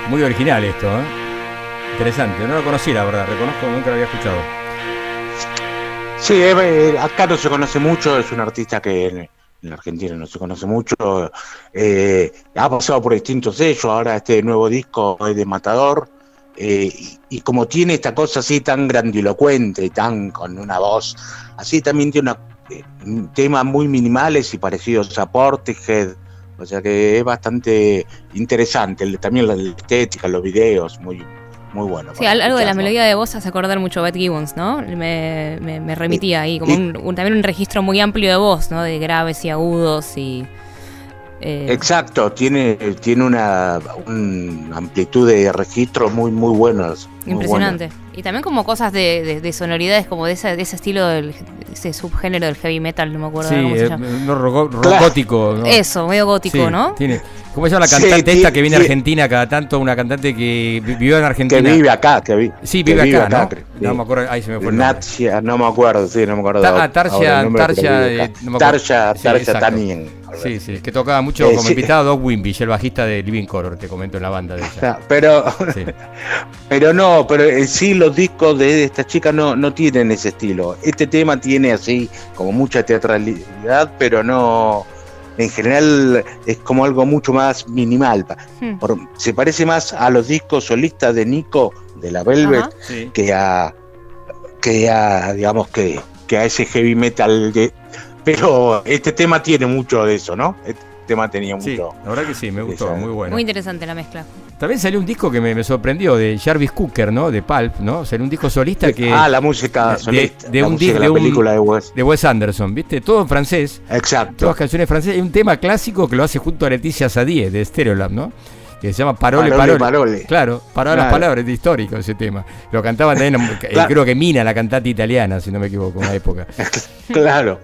Muy original esto, ¿eh? Interesante, no lo conocí la verdad, reconozco, nunca lo había escuchado. Sí, eh, acá no se conoce mucho, es un artista que en, en Argentina no se conoce mucho. eh, ha pasado por distintos sellos, ahora este nuevo disco es de Matador. eh, y, como tiene esta cosa así tan grandilocuente tan con una voz, así también tiene una, eh, temas muy minimales y parecidos a Portishead. O sea que es bastante interesante. También la estética, los videos, muy, muy bueno. Sí, algo de la melodía de voz hace acordar mucho a Beth Gibbons, ¿no? Me, me- me remitía ahí, como un, un- también un registro muy amplio de voz, ¿no? De graves y agudos y... eh, Exacto, tiene, tiene una, una amplitud de registro muy, muy buenas. Impresionante. Y también como cosas de, de- de sonoridades como de ese, de ese estilo, del, ese subgénero del heavy metal, no me acuerdo Sí, cómo se eh, llama. no, Claro. robótico. ¿no? Eso, medio gótico, Sí, ¿no? Tiene, ¿Cómo se llama la Sí, cantante tiene- esta que viene a Argentina cada tanto? Una cantante que vi- vivió en Que Argentina. vive acá, que, vi- Sí, que vive acá, ¿no? No Sí. me acuerdo, ahí se me fue el. Natia, no me acuerdo, sí, no me acuerdo. Ta- ah, Tarja- Tarja, vive acá. eh, no me acuerdo. Tarja, Sí, Tarja. Tanien. Sí, sí, que tocaba mucho Eh, como sí. invitado Doc Wimbish, el bajista de Living Color, te comento en la banda de ella. Pero, Sí. pero no, pero en sí los discos de esta chica no, no tienen ese estilo. Este tema tiene así como mucha teatralidad, pero no, en general es como algo mucho más minimal. Hmm. Por- se parece más a los discos solistas de Nico de la Velvet Ajá. Sí. que a que a digamos que, que a ese heavy metal de- pero este tema tiene mucho de eso, ¿no? Tema tenía Sí, mucho. la verdad que sí, me gustó, muy bueno. Muy interesante la mezcla. También salió un disco que me, me sorprendió de Jarvis Cooker, ¿no? De Pulp, ¿no? Salió un disco solista que ah, la música de- solista, de la un música de de la un- película de Wes. de Wes Anderson, ¿viste? Todo en francés. Exacto. Todas canciones francesas. Hay un tema clásico que lo hace junto a Leticia Sadie de Stereolab, ¿no? Que se llama Parole, Parole, Parole. Parole. Claro, Parole, las palabras, es histórico ese tema. Lo cantaban también, eh, Claro. creo que Mina, la cantante italiana, si no me equivoco, en una época. Claro.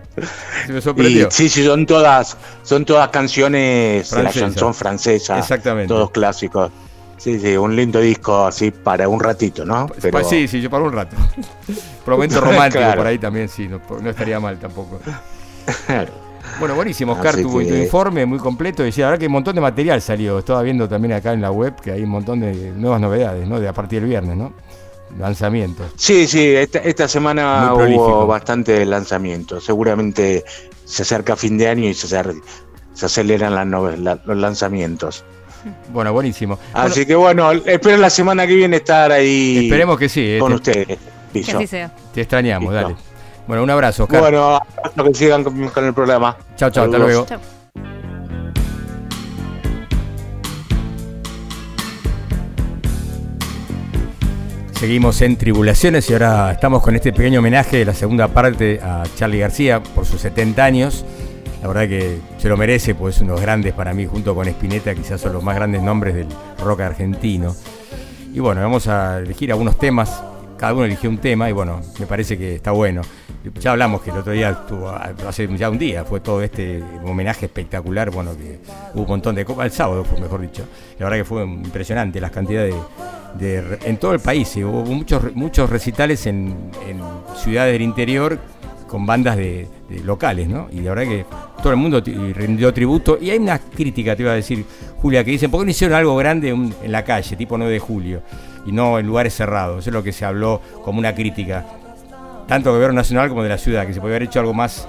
Se me Y sorprendió. sí, sí, son todas, son todas canciones de la chanson francesa. Exactamente. Todos clásicos. Sí, sí, un lindo disco así para un ratito, ¿no? Pero Pues sí, sí, yo para un rato. Por momento romántico Claro. por ahí también, sí, no, no estaría mal tampoco. claro. Bueno, buenísimo, Oscar, tu, que- tu informe muy completo. Decía, ahora que un montón de material salió. Estaba viendo también acá en la web que hay un montón de nuevas novedades, ¿no? De a partir del viernes, ¿no? Lanzamientos. Sí, sí, esta, esta semana hubo bastante lanzamientos. Seguramente se acerca fin de año y se, acer- se aceleran las nove- la- los lanzamientos. Bueno, buenísimo. Bueno, Así que bueno, espero la semana que viene estar ahí esperemos que sí. eh, con te, ustedes. Que así sea. te extrañamos, Listo. dale. Bueno, un abrazo, Oscar. Bueno, que sigan con, con el programa. chao, chao, hasta luego. Seguimos en Tribulaciones y ahora estamos con este pequeño homenaje de la segunda parte a Charlie García por sus 70 años. La verdad que se lo merece, pues es uno de los grandes para mí, junto con Spinetta, quizás son los más grandes nombres del rock argentino. Y bueno, vamos a elegir algunos temas, cada uno eligió un tema y bueno, me parece que está bueno. Ya hablamos que el otro día, hace ya un día, fue todo este homenaje espectacular, bueno, que hubo un montón de copas, el sábado fue mejor dicho. La verdad que fue impresionante las cantidades de, en todo el país, hubo muchos, muchos recitales en, ciudades del interior con bandas de, locales, ¿no? Y la verdad que todo el mundo rindió tributo. Y hay una crítica, te iba a decir, Julia, que dicen, ¿por qué no hicieron algo grande en la calle, tipo 9 de julio, y no en lugares cerrados? Eso es lo que se habló como una crítica, tanto del gobierno nacional como de la ciudad, que se podía haber hecho algo más,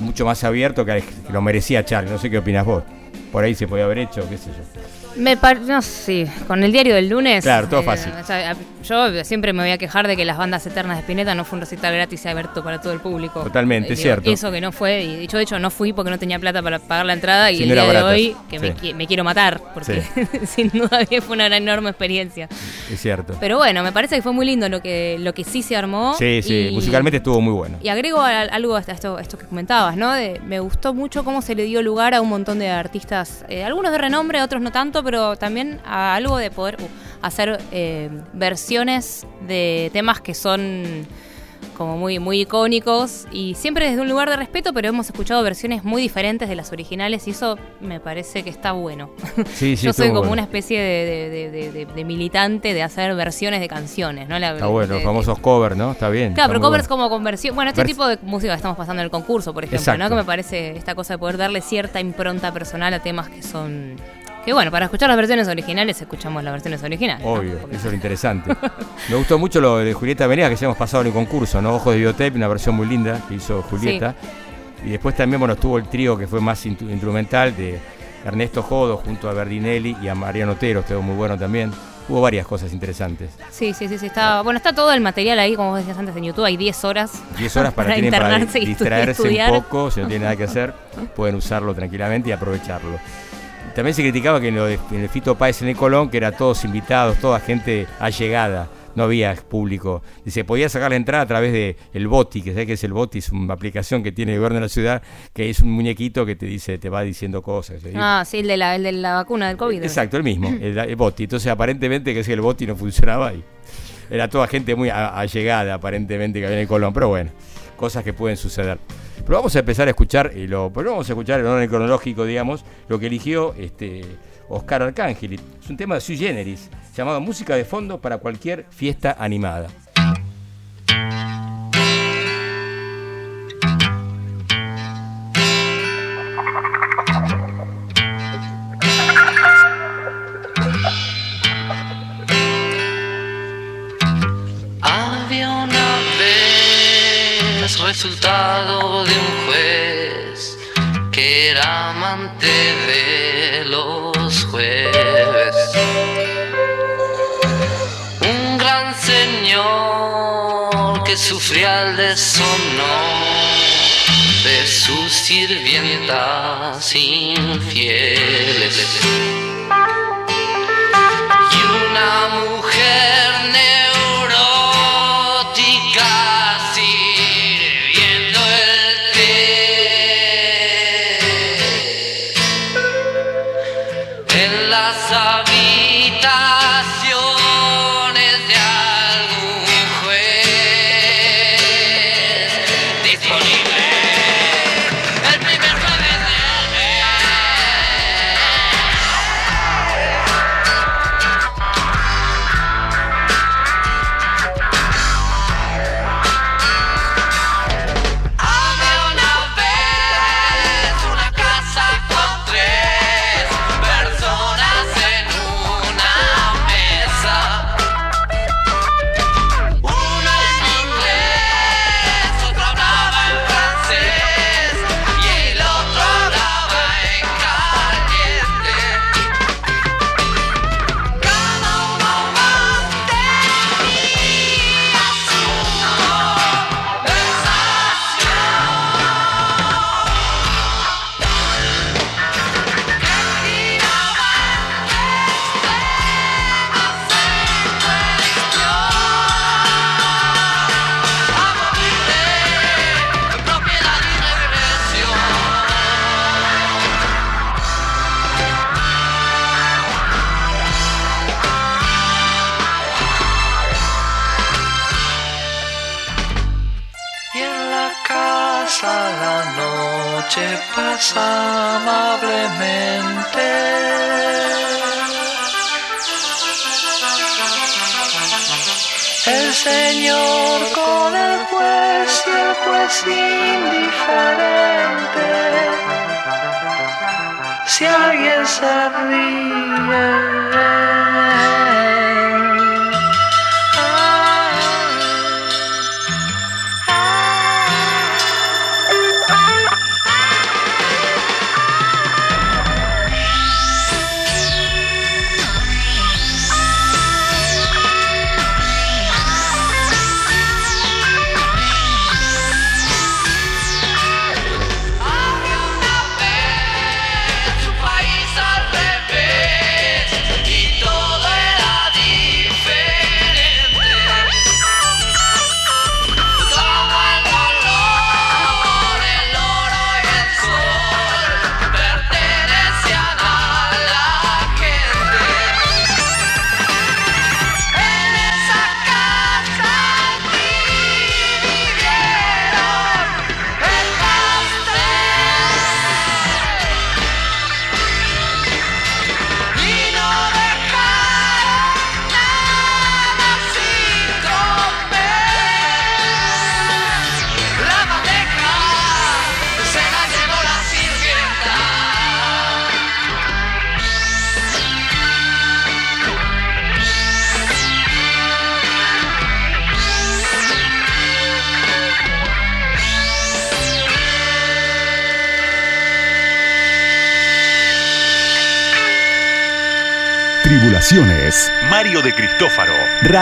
mucho más abierto, que, lo merecía Charlie. No sé qué opinas vos. Por ahí se podía haber hecho, qué sé yo. Me par- no sé, con el diario del lunes. Claro, todo fácil. o sea, yo siempre me voy a quejar de que las bandas eternas de Spinetta no fue un recital gratis y abierto para todo el público. Totalmente, Eh, cierto. Eso que no fue, y yo de hecho no fui porque no tenía plata para pagar la entrada y Sí, el no día de hoy que me, Sí. qui- me quiero matar, porque sin duda fue una enorme experiencia. Es cierto. Pero bueno, me parece que fue muy lindo lo que, lo que sí se armó. sí, sí, y- musicalmente estuvo muy bueno. y agrego a- algo a esto, esto que comentabas, ¿no? De- me gustó mucho cómo se le dio lugar a un montón de artistas, eh, algunos de renombre, otros no tanto, pero también a algo de poder uh, hacer eh, versiones de temas que son como muy, muy icónicos y siempre desde un lugar de respeto, pero hemos escuchado versiones muy diferentes de las originales y eso me parece que está bueno. Sí, sí, Yo soy como bueno. una especie de, de- de- de- de- de militante de hacer versiones de canciones, ¿no? La- Está bueno, los famosos covers, ¿no? Está bien. Claro, está pero covers bueno. como conversión. Bueno, este Vers- tipo de música que estamos pasando en el concurso, por ejemplo, Exacto. ¿no? Que me parece esta cosa de poder darle cierta impronta personal a temas que son Que bueno, para escuchar las versiones originales, escuchamos las versiones originales. ¿no? Obvio, eso es lo interesante. Me gustó mucho lo de Julieta Venegas que ya hemos pasado en el concurso, ¿no? Ojos de Biotape, una versión muy linda que hizo Julieta. Y después también, bueno, estuvo el trío que fue más instrumental de Ernesto Jodo junto a Berdinelli y a Mariano Otero, estuvo muy bueno también. Hubo varias cosas interesantes. Sí, sí, sí, sí. Está, bueno, está todo el material ahí, como vos decías antes, en YouTube. Hay 10 horas. 10 horas para, tienen distraerse estudiar. un poco, si no tienen nada que hacer, pueden usarlo tranquilamente y aprovecharlo. También se criticaba que en, lo de, en el Fito Páez en el Colón, que era todos invitados, toda gente allegada, no había público. Dice, podía sacar la entrada a través de el Boti, que sabes que es el Boti, es una aplicación que tiene el gobierno de la ciudad, que es un muñequito que te dice, te va diciendo cosas. Ah, sí, el de la, el de la vacuna del COVID. Exacto, el mismo, el, el Boti. Entonces, aparentemente, que es que el Boti no funcionaba y era toda gente muy allegada, aparentemente, que había en el Colón. Pero bueno, cosas que pueden suceder. Pero vamos a empezar a escuchar, y lo, pero vamos a escuchar en orden cronológico, digamos, lo que eligió este Oscar Arcángel. Es un tema de sui generis, llamado Música de Fondo para cualquier fiesta animada. Vez resultado de un juez que era amante de los jueves. Un gran señor que sufría el deshonor de sus sirvientas infieles y una mujer neurótica té en las juez indiferente. Si alguien se ríe.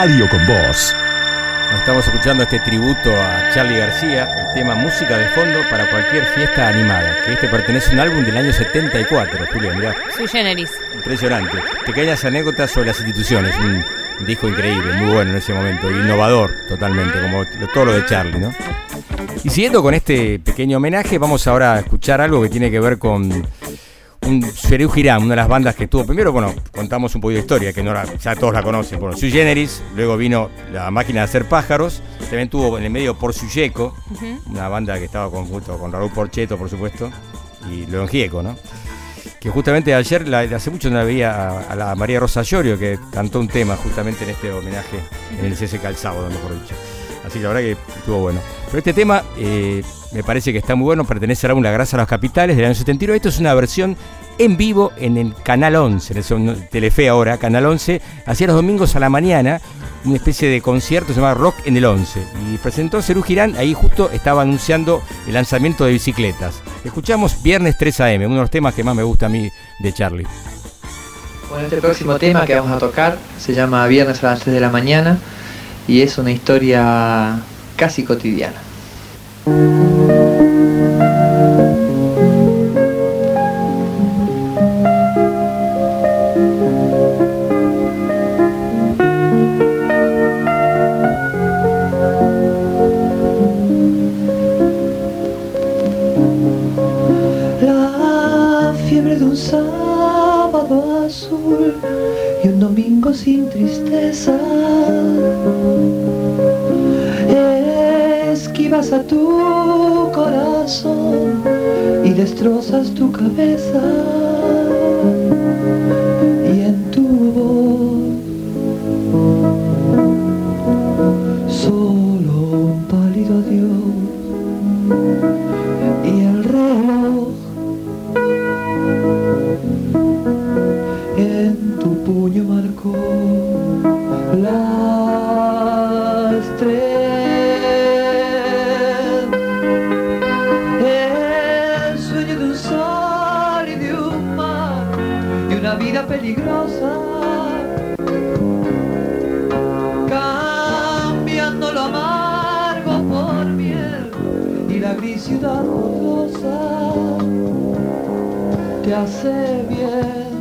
Radio con Voz. Estamos escuchando este tributo a Charlie García, el tema Música de Fondo para cualquier fiesta animada, que este pertenece a un álbum del año 74, Julia, mirá, Sui generis. impresionante. Pequeñas anécdotas sobre las instituciones, un disco increíble, muy bueno en ese momento, innovador totalmente, como todo lo de Charlie, ¿no? Y siguiendo con este pequeño homenaje, vamos ahora a escuchar algo que tiene que ver con un Serú Girán, una de las bandas que estuvo. Primero, bueno, contamos un poquito de historia, que no la- ya todos la conocen. Bueno, Sui Generis, luego vino la máquina de hacer pájaros, también tuvo en el medio Por Suyeco, una banda que estaba con, junto con Raúl Porcheto, por supuesto, y León Gieco, ¿no? Que justamente ayer, la- hace mucho no la veía a, a la María Rosa Llorio, que cantó un tema justamente en este homenaje en el CSK el sábado, mejor dicho. Así que la verdad que estuvo bueno. Pero este tema eh, me parece que está muy bueno, pertenece al álbum La Grasa a los Capitales del año 79. Esto es una versión en vivo en el Canal 11, en el Telefe ahora, Canal 11, hacía los domingos a la mañana, una especie de concierto se llama Rock en el 11. Y presentó Cerú Girán, ahí justo estaba anunciando el lanzamiento de bicicletas. Escuchamos Viernes 3 AM, uno de los temas que más me gusta a mí de Charlie. Bueno, este próximo tema que vamos a tocar se llama Viernes a las 3 de la mañana y es una historia casi cotidiana. Tu corazón y destrozas tu cabeza. Rosa te hace bien.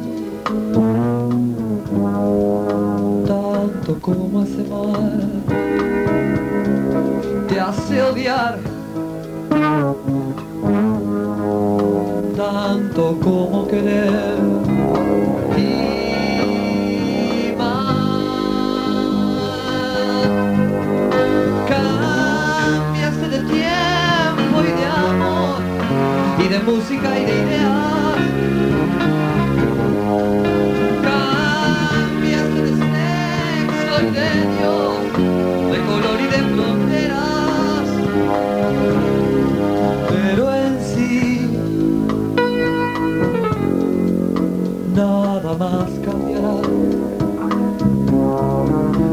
Tanto como hace mal te hace odiar. Tanto como querer música y de ideas. Cambiaste de sexo y de Dios de color y de fronteras. Pero en sí nada más cambiará.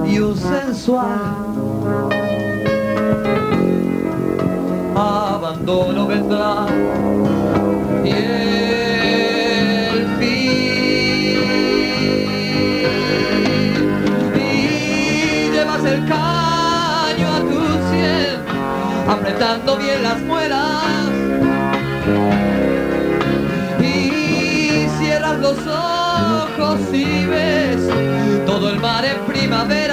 Y un sensual abandono vendrá apretando bien las muelas. Y cierras los ojos y ves todo el mar en primavera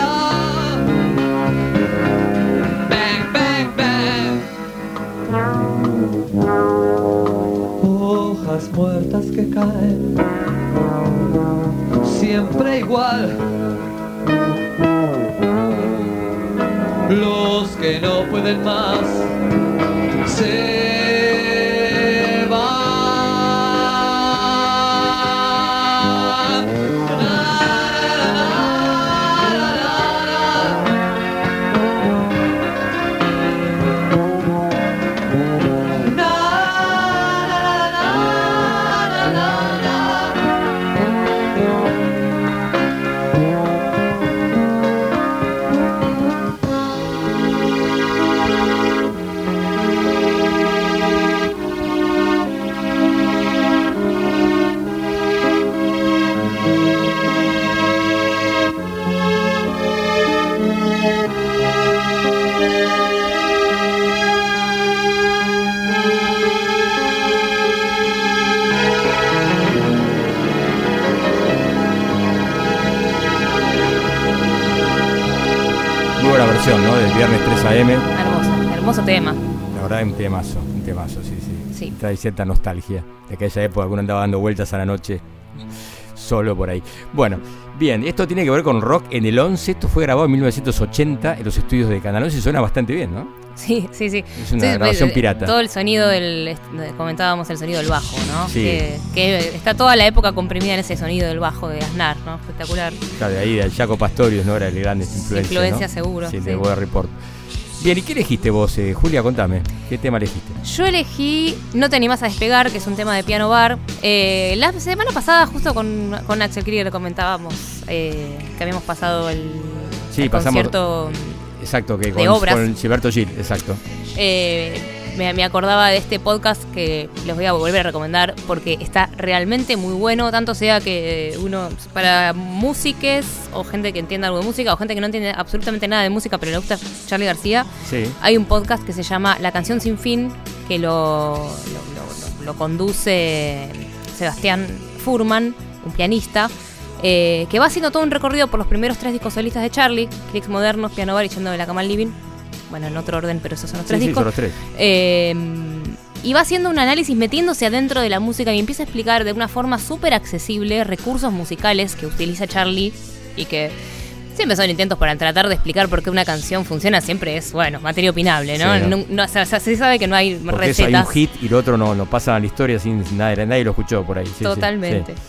hojas muertas que caen. Siempre igual. Los que no pueden más se Del viernes 3 AM. Hermoso, hermoso tema. La verdad, un temazo, un temazo, sí, sí. Sí. Trae cierta nostalgia de aquella época que uno andaba dando vueltas a la noche solo por ahí. Bueno, bien, esto tiene que ver con rock en el 11. Esto fue grabado en 1980 en los estudios de Canal 11 y suena bastante bien, ¿no? Sí, sí, sí. Es una Sí, grabación eh, pirata. Todo el sonido del. Comentábamos el sonido del bajo, ¿no? Sí. Que, que está toda la época comprimida en ese sonido del bajo de Aznar, ¿no? Espectacular. Claro, de ahí, de Jaco Pastorius, ¿no? Era el gran influencia. Influencia ¿no? seguro, Sí, sí. de Report. Bien, ¿y qué elegiste vos, eh, Julia? Contame. ¿Qué tema elegiste? Yo elegí No te animás a despegar, que es un tema de piano bar. Eh, la semana pasada, justo con, con Axel Krieger, comentábamos eh, que habíamos pasado el, Sí, el pasamos- concierto. Exacto, que De con, obras. con Gilberto Gil, exacto. Eh, me, me acordaba de este podcast que les voy a volver a recomendar porque está realmente muy bueno, tanto sea que uno, para músiques o gente que entienda algo de música o gente que no entiende absolutamente nada de música pero le gusta Charlie García, Sí. hay un podcast que se llama La canción sin fin que lo, lo, lo- lo- lo conduce Sebastián Furman, un pianista. Eh, que va haciendo todo un recorrido por los primeros tres discos solistas de Charlie, Clicks Modernos, Piano Bar y Yendo de la Cama al Living. Bueno, en otro orden, pero esos son los tres sí, sí, discos. son los tres. Eh, y va haciendo un análisis metiéndose adentro de la música y empieza a explicar de una forma súper accesible recursos musicales que utiliza Charlie y que siempre son intentos para tratar de explicar por qué una canción funciona. Siempre es, bueno, materia opinable, ¿no? Sí, ¿no? No- no, o sea, se sabe que no hay Porque eso, hay recetas. un hit y lo otro no, no pasa a la historia sin nadie, nadie lo escuchó por ahí. sí, Totalmente. sí.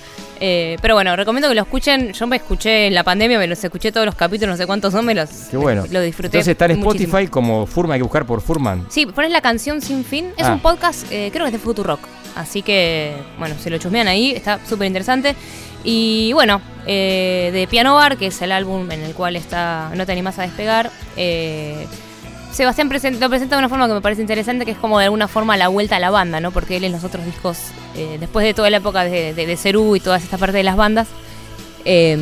Eh, pero bueno, recomiendo que lo escuchen. Yo me escuché en la pandemia, me los escuché todos los capítulos, no sé cuántos son, me los Qué bueno. lo disfruté. Entonces está en muchísimo. Spotify como Furman, hay que buscar por Furman. Sí, pones la canción Sin Fin. Es Ah. un podcast, eh, creo que es de Futurock. Así que, bueno, se lo chusmean ahí, está súper interesante. Y bueno, eh, de Piano Bar, que es el álbum en el cual está No te animás a despegar, eh, Sebastián lo presenta de una forma que me parece interesante, que es como de alguna forma la vuelta a la banda, ¿no? Porque él en los otros discos, eh, después de toda la época de, de, de Cerú y todas estas partes de las bandas, eh,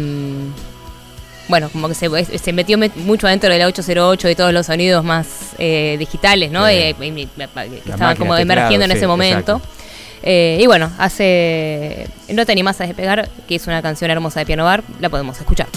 bueno, como que se, se metió met- mucho adentro de la 808 y todos los sonidos más eh, digitales, ¿no? Sí. Eh, que estaban como emergiendo en sí, ese momento. exacto. Eh, y bueno, hace No te animás a despegar, que es una canción hermosa de Piano Bar, la podemos escuchar.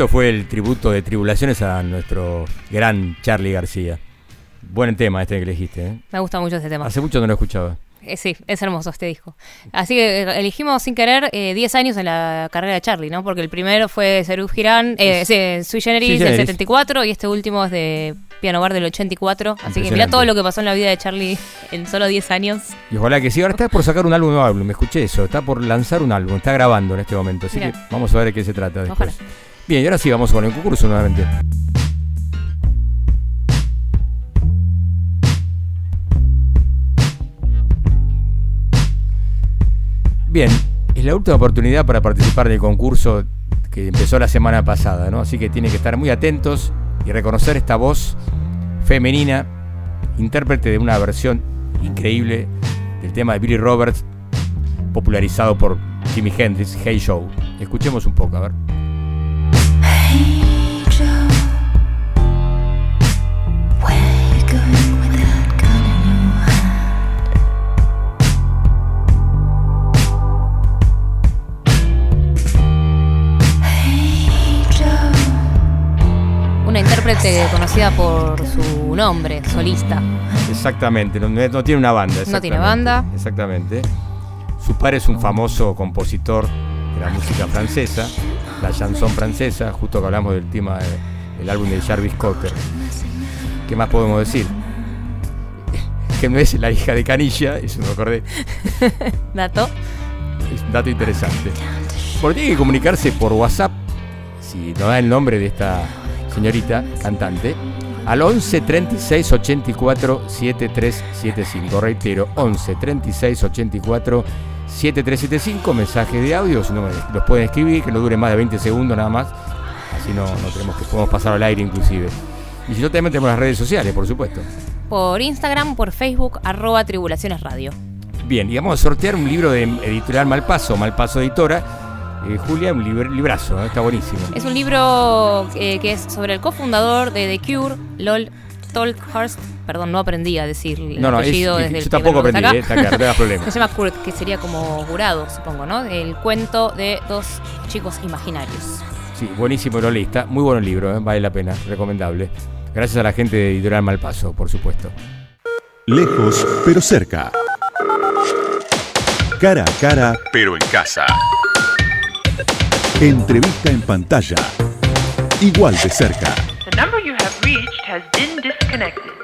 Esto fue el tributo de Tribulaciones a nuestro gran Charlie García. Buen tema este que elegiste, ¿eh? Me gusta mucho ese tema. Hace mucho no lo escuchaba. Eh, sí, es hermoso este disco. Así que eh, elegimos sin querer eh, 10 años en la carrera de Charlie, ¿no? Porque el primero fue Seruf Girán, eh, sí, Sui Generis del Generis. 74 y este último es de Piano Bar del 84. Así que mira todo lo que pasó en la vida de Charlie en solo 10 años. Y ojalá que sí. Ahora está por sacar un álbum nuevo álbum, me escuché eso. Está por lanzar un álbum, está grabando en este momento. Así Mirá. que vamos a ver de qué se trata después. Ojalá. Bien, y ahora sí vamos con el concurso nuevamente. Bien, es la última oportunidad para participar del concurso que empezó la semana pasada, ¿no? Así que tienen que estar muy atentos y reconocer esta voz femenina, intérprete de una versión increíble del tema de Billy Roberts, popularizado por Jimi Hendrix, Hey Show. Escuchemos un poco, a ver. Conocida por su nombre, solista. Exactamente, no, no tiene una banda. No tiene banda. Exactamente. Su padre es un famoso compositor de la música francesa, la chanson francesa, justo que hablamos del tema de- del álbum de Jarvis Cocker. ¿Qué más podemos decir? Que no es la hija de Canilla, eso me acordé. Dato. Es un dato interesante. Bueno, tiene que comunicarse por WhatsApp, si nos da el nombre de esta señorita cantante, al 11 36 84 7375. Reitero, 11 36 84 7375. Mensajes de audio, si no me- los pueden escribir, que no dure más de 20 segundos nada más. Así no, no tenemos que podemos pasar al aire inclusive. Y si no, también tenemos las redes sociales, por supuesto. Por Instagram, por Facebook, arroba Tribulaciones Radio. Bien, y vamos a sortear un libro de editorial Malpaso, Malpaso Editora. Eh, Julia, un libr- librazo, ¿no? está buenísimo. Es un libro eh, que es sobre el cofundador de The Cure, Lol Tolhurst. Perdón, no aprendí a decir el No, no, es- apellido yo desde el tampoco aprendí, acá. eh, está claro, no te das problema. Se llama Kurt, que sería como jurado, supongo, ¿no? El cuento de dos chicos imaginarios. Sí, buenísimo lo leí, está muy bueno el libro, ¿eh? vale la pena, recomendable. Gracias a la gente de Editorial Malpaso, por supuesto. Lejos, pero cerca. Cara a cara, pero en casa. Entrevista en pantalla. Igual de cerca. The number you have reached has been disconnected.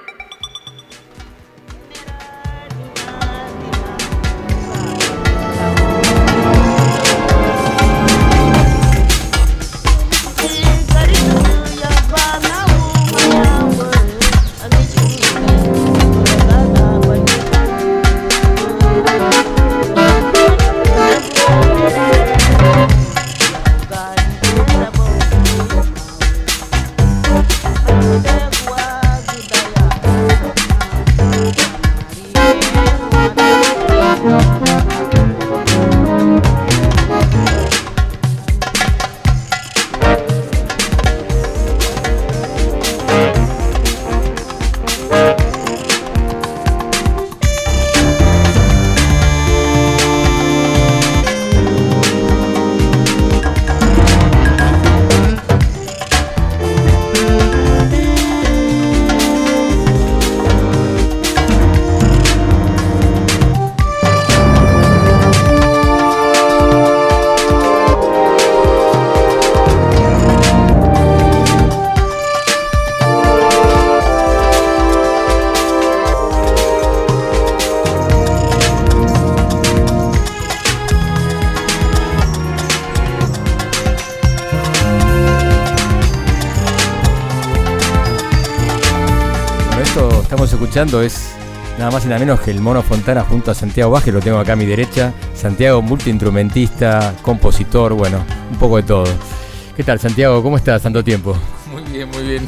Escuchando es nada más y nada menos que el Mono Fontana junto a Santiago Vázquez, lo tengo acá a mi derecha. Santiago, multiinstrumentista, compositor, bueno, un poco de todo. ¿Qué tal, Santiago? ¿Cómo estás? Tanto tiempo. Muy bien, muy bien.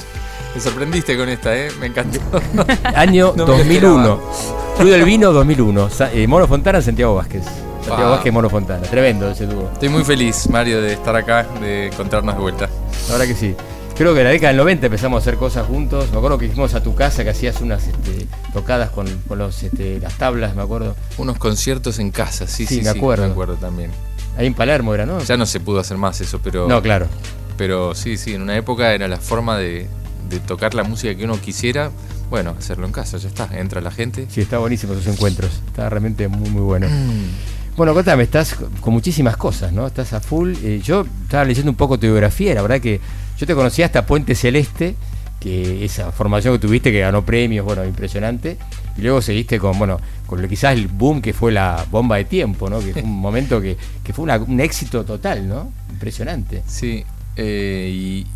Me sorprendiste con esta, ¿eh? Me encantó. Año No me lo 2001. esperaba. Club del Vino 2001. Sa- eh, Mono Fontana, Santiago Vázquez. Santiago Wow. Vázquez, Mono Fontana. Tremendo ese dúo. Estoy muy feliz, Mario, de estar acá, de encontrarnos de vuelta. La verdad que sí. Creo que en la década del 90 empezamos a hacer cosas juntos. Me acuerdo que fuimos a tu casa que hacías unas este, tocadas con, con los, este, las tablas, me acuerdo. Unos conciertos en casa, sí, Sí, sí, me sí, acuerdo. me acuerdo también. Ahí en Palermo era, ¿no? Ya no se pudo hacer más eso, pero. No, claro. Pero sí, sí, en una época era la forma de, de tocar la música que uno quisiera. Bueno, hacerlo en casa, ya está. Entra la gente. Sí, está buenísimo esos encuentros. Está realmente muy, muy bueno. Bueno, contame, estás con muchísimas cosas, ¿no? Estás a full. Eh, yo estaba leyendo un poco tu biografía, la verdad que yo te conocí hasta Puente Celeste, que esa formación que tuviste que ganó premios, bueno, impresionante. Y luego seguiste con, bueno, con lo, quizás el boom que fue la bomba de tiempo, ¿no? Que fue un momento que, que fue una- un éxito total, ¿no? Impresionante. Sí, eh, y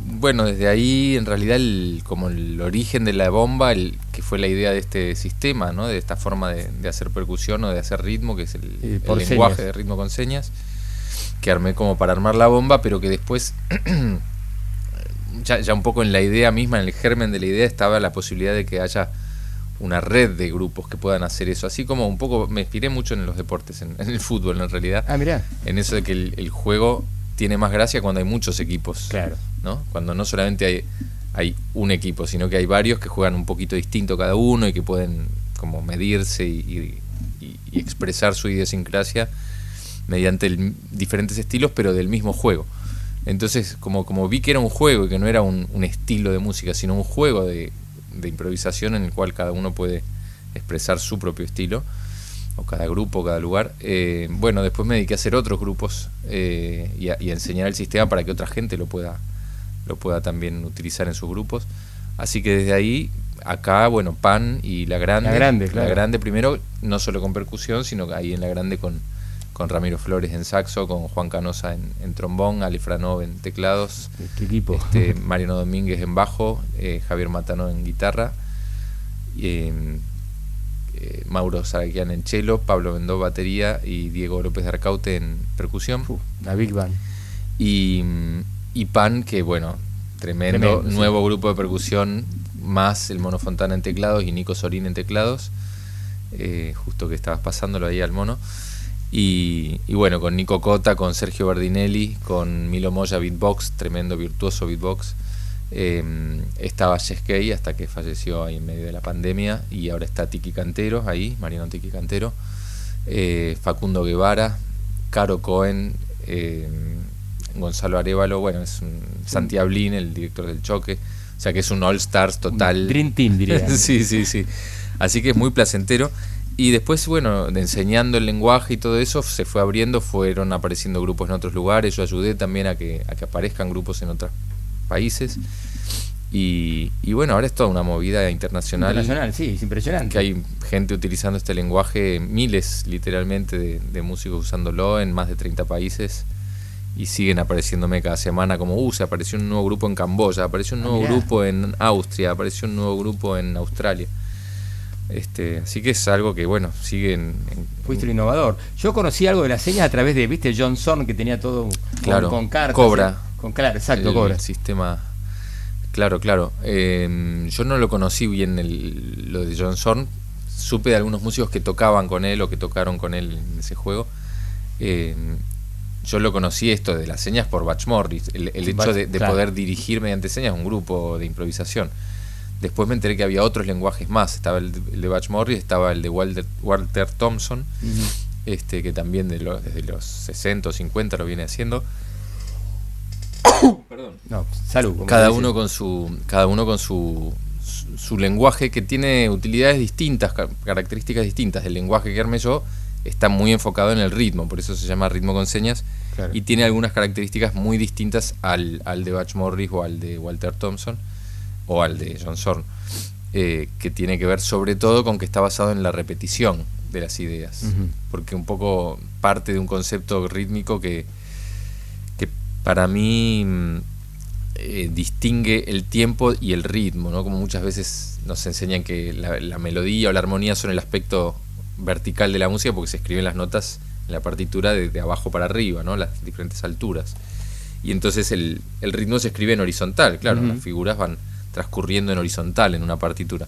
bueno, desde ahí en realidad el, como el origen de la bomba, el, que fue la idea de este sistema, ¿no? de esta forma de, de hacer percusión o de hacer ritmo, que es el, Eh, el lenguaje señas. de ritmo con señas, que armé como para armar la bomba, pero que después, ya, ya un poco en la idea misma, en el germen de la idea, estaba la posibilidad de que haya una red de grupos que puedan hacer eso. Así como un poco me inspiré mucho en los deportes, en, en el fútbol en realidad. Ah, mirá. En eso de que el, el juego tiene más gracia cuando hay muchos equipos. Claro. ¿no? Cuando no solamente hay, hay un equipo, sino que hay varios que juegan un poquito distinto cada uno y que pueden como medirse y, y- y- y expresar su idiosincrasia mediante el- diferentes estilos, pero del mismo juego. Entonces, como, como vi que era un juego y que no era un, un estilo de música, sino un juego de, de improvisación en el cual cada uno puede expresar su propio estilo, o cada grupo, cada lugar, eh, bueno, después me dediqué a hacer otros grupos eh, y, a, y a enseñar el sistema para que otra gente lo pueda, lo pueda también utilizar en sus grupos. Así que desde ahí, acá, bueno, Pan y La Grande. La Grande, claro. La Grande primero, no solo con percusión, sino que ahí en La Grande con, con Ramiro Flores en saxo, con Juan Canosa en, en trombón, Ali Franov en teclados, Qué equipo. este, Mariano Domínguez en bajo, eh, Javier Matano en guitarra, eh, eh, Mauro Saraquian en cello, Pablo Mendó batería y Diego López de Arcaute en percusión. La Big Band. Y, y Pan, que bueno, tremendo, Tremendo, sí. nuevo grupo de percusión, más el Mono Fontana en teclados y Nico Sorín en teclados, justo que estabas pasándolo ahí al mono. Y, y bueno, con Nico Cota, con Sergio Bardinelli, con Milo Moya beatbox, tremendo virtuoso beatbox. Eh, estaba Jeskei hasta que falleció ahí en medio de la pandemia y ahora está Tiki Cantero ahí, Mariano Tiki Cantero, eh, Facundo Guevara, Caro Cohen, eh, Gonzalo Arevalo, bueno, es un Santiago Blin, el director del choque, o sea que es un All Stars total. Dream Team, diría. sí, sí, sí. Así que es muy placentero. Y después, bueno, de enseñando el lenguaje y todo eso, se fue abriendo, fueron apareciendo grupos en otros lugares. Yo ayudé también a que, a que aparezcan grupos en otros países. Y, y bueno, ahora es toda una movida internacional. Internacional, sí, es impresionante. Que hay gente utilizando este lenguaje, miles literalmente de, de músicos usándolo en más de 30 países. Y siguen apareciéndome cada semana como, uh, se apareció un nuevo grupo en Camboya, apareció un Ah, nuevo mirá. grupo en Austria, apareció un nuevo grupo en Australia. Este, así que es algo que, bueno, sigue en, en- Fuiste el innovador. Yo conocí algo de las señas a través de, viste, John Zorn, que tenía todo Claro, con cartas. Cobra. Con, claro, exacto, el Cobra. sistema. Claro, claro. Eh, yo no lo conocí bien el- lo de John Zorn. Supe de algunos músicos que tocaban con él o que tocaron con él en ese juego. Eh, yo lo conocí esto de las señas por Batch Morris. El, el hecho de, de claro. poder dirigir mediante señas un grupo de improvisación. Después me enteré que había otros lenguajes más. Estaba el de, el de Batch Morris, estaba el de Walter, Walter Thompson, este que también de los- desde los 60 o 50 lo viene haciendo. No, salud. cada uno con su cada uno con su, su, su lenguaje que tiene utilidades distintas ca- características distintas el lenguaje que armé yo está muy enfocado en el ritmo por eso se llama ritmo con señas Claro. y tiene algunas características muy distintas al, al de Batch Morris o al de Walter Thompson o al de John Zorn eh, que tiene que ver sobre todo con que está basado en la repetición de las ideas porque un poco parte de un concepto rítmico que, que para mí mm, eh, distingue el tiempo y el ritmo, ¿no? Como muchas veces nos enseñan que la, la melodía o la armonía son el aspecto vertical de la música porque se escriben las notas en la partitura de, de abajo para arriba, ¿no? Las diferentes alturas. Y entonces el, el ritmo se escribe en horizontal, claro, las figuras van transcurriendo en horizontal en una partitura.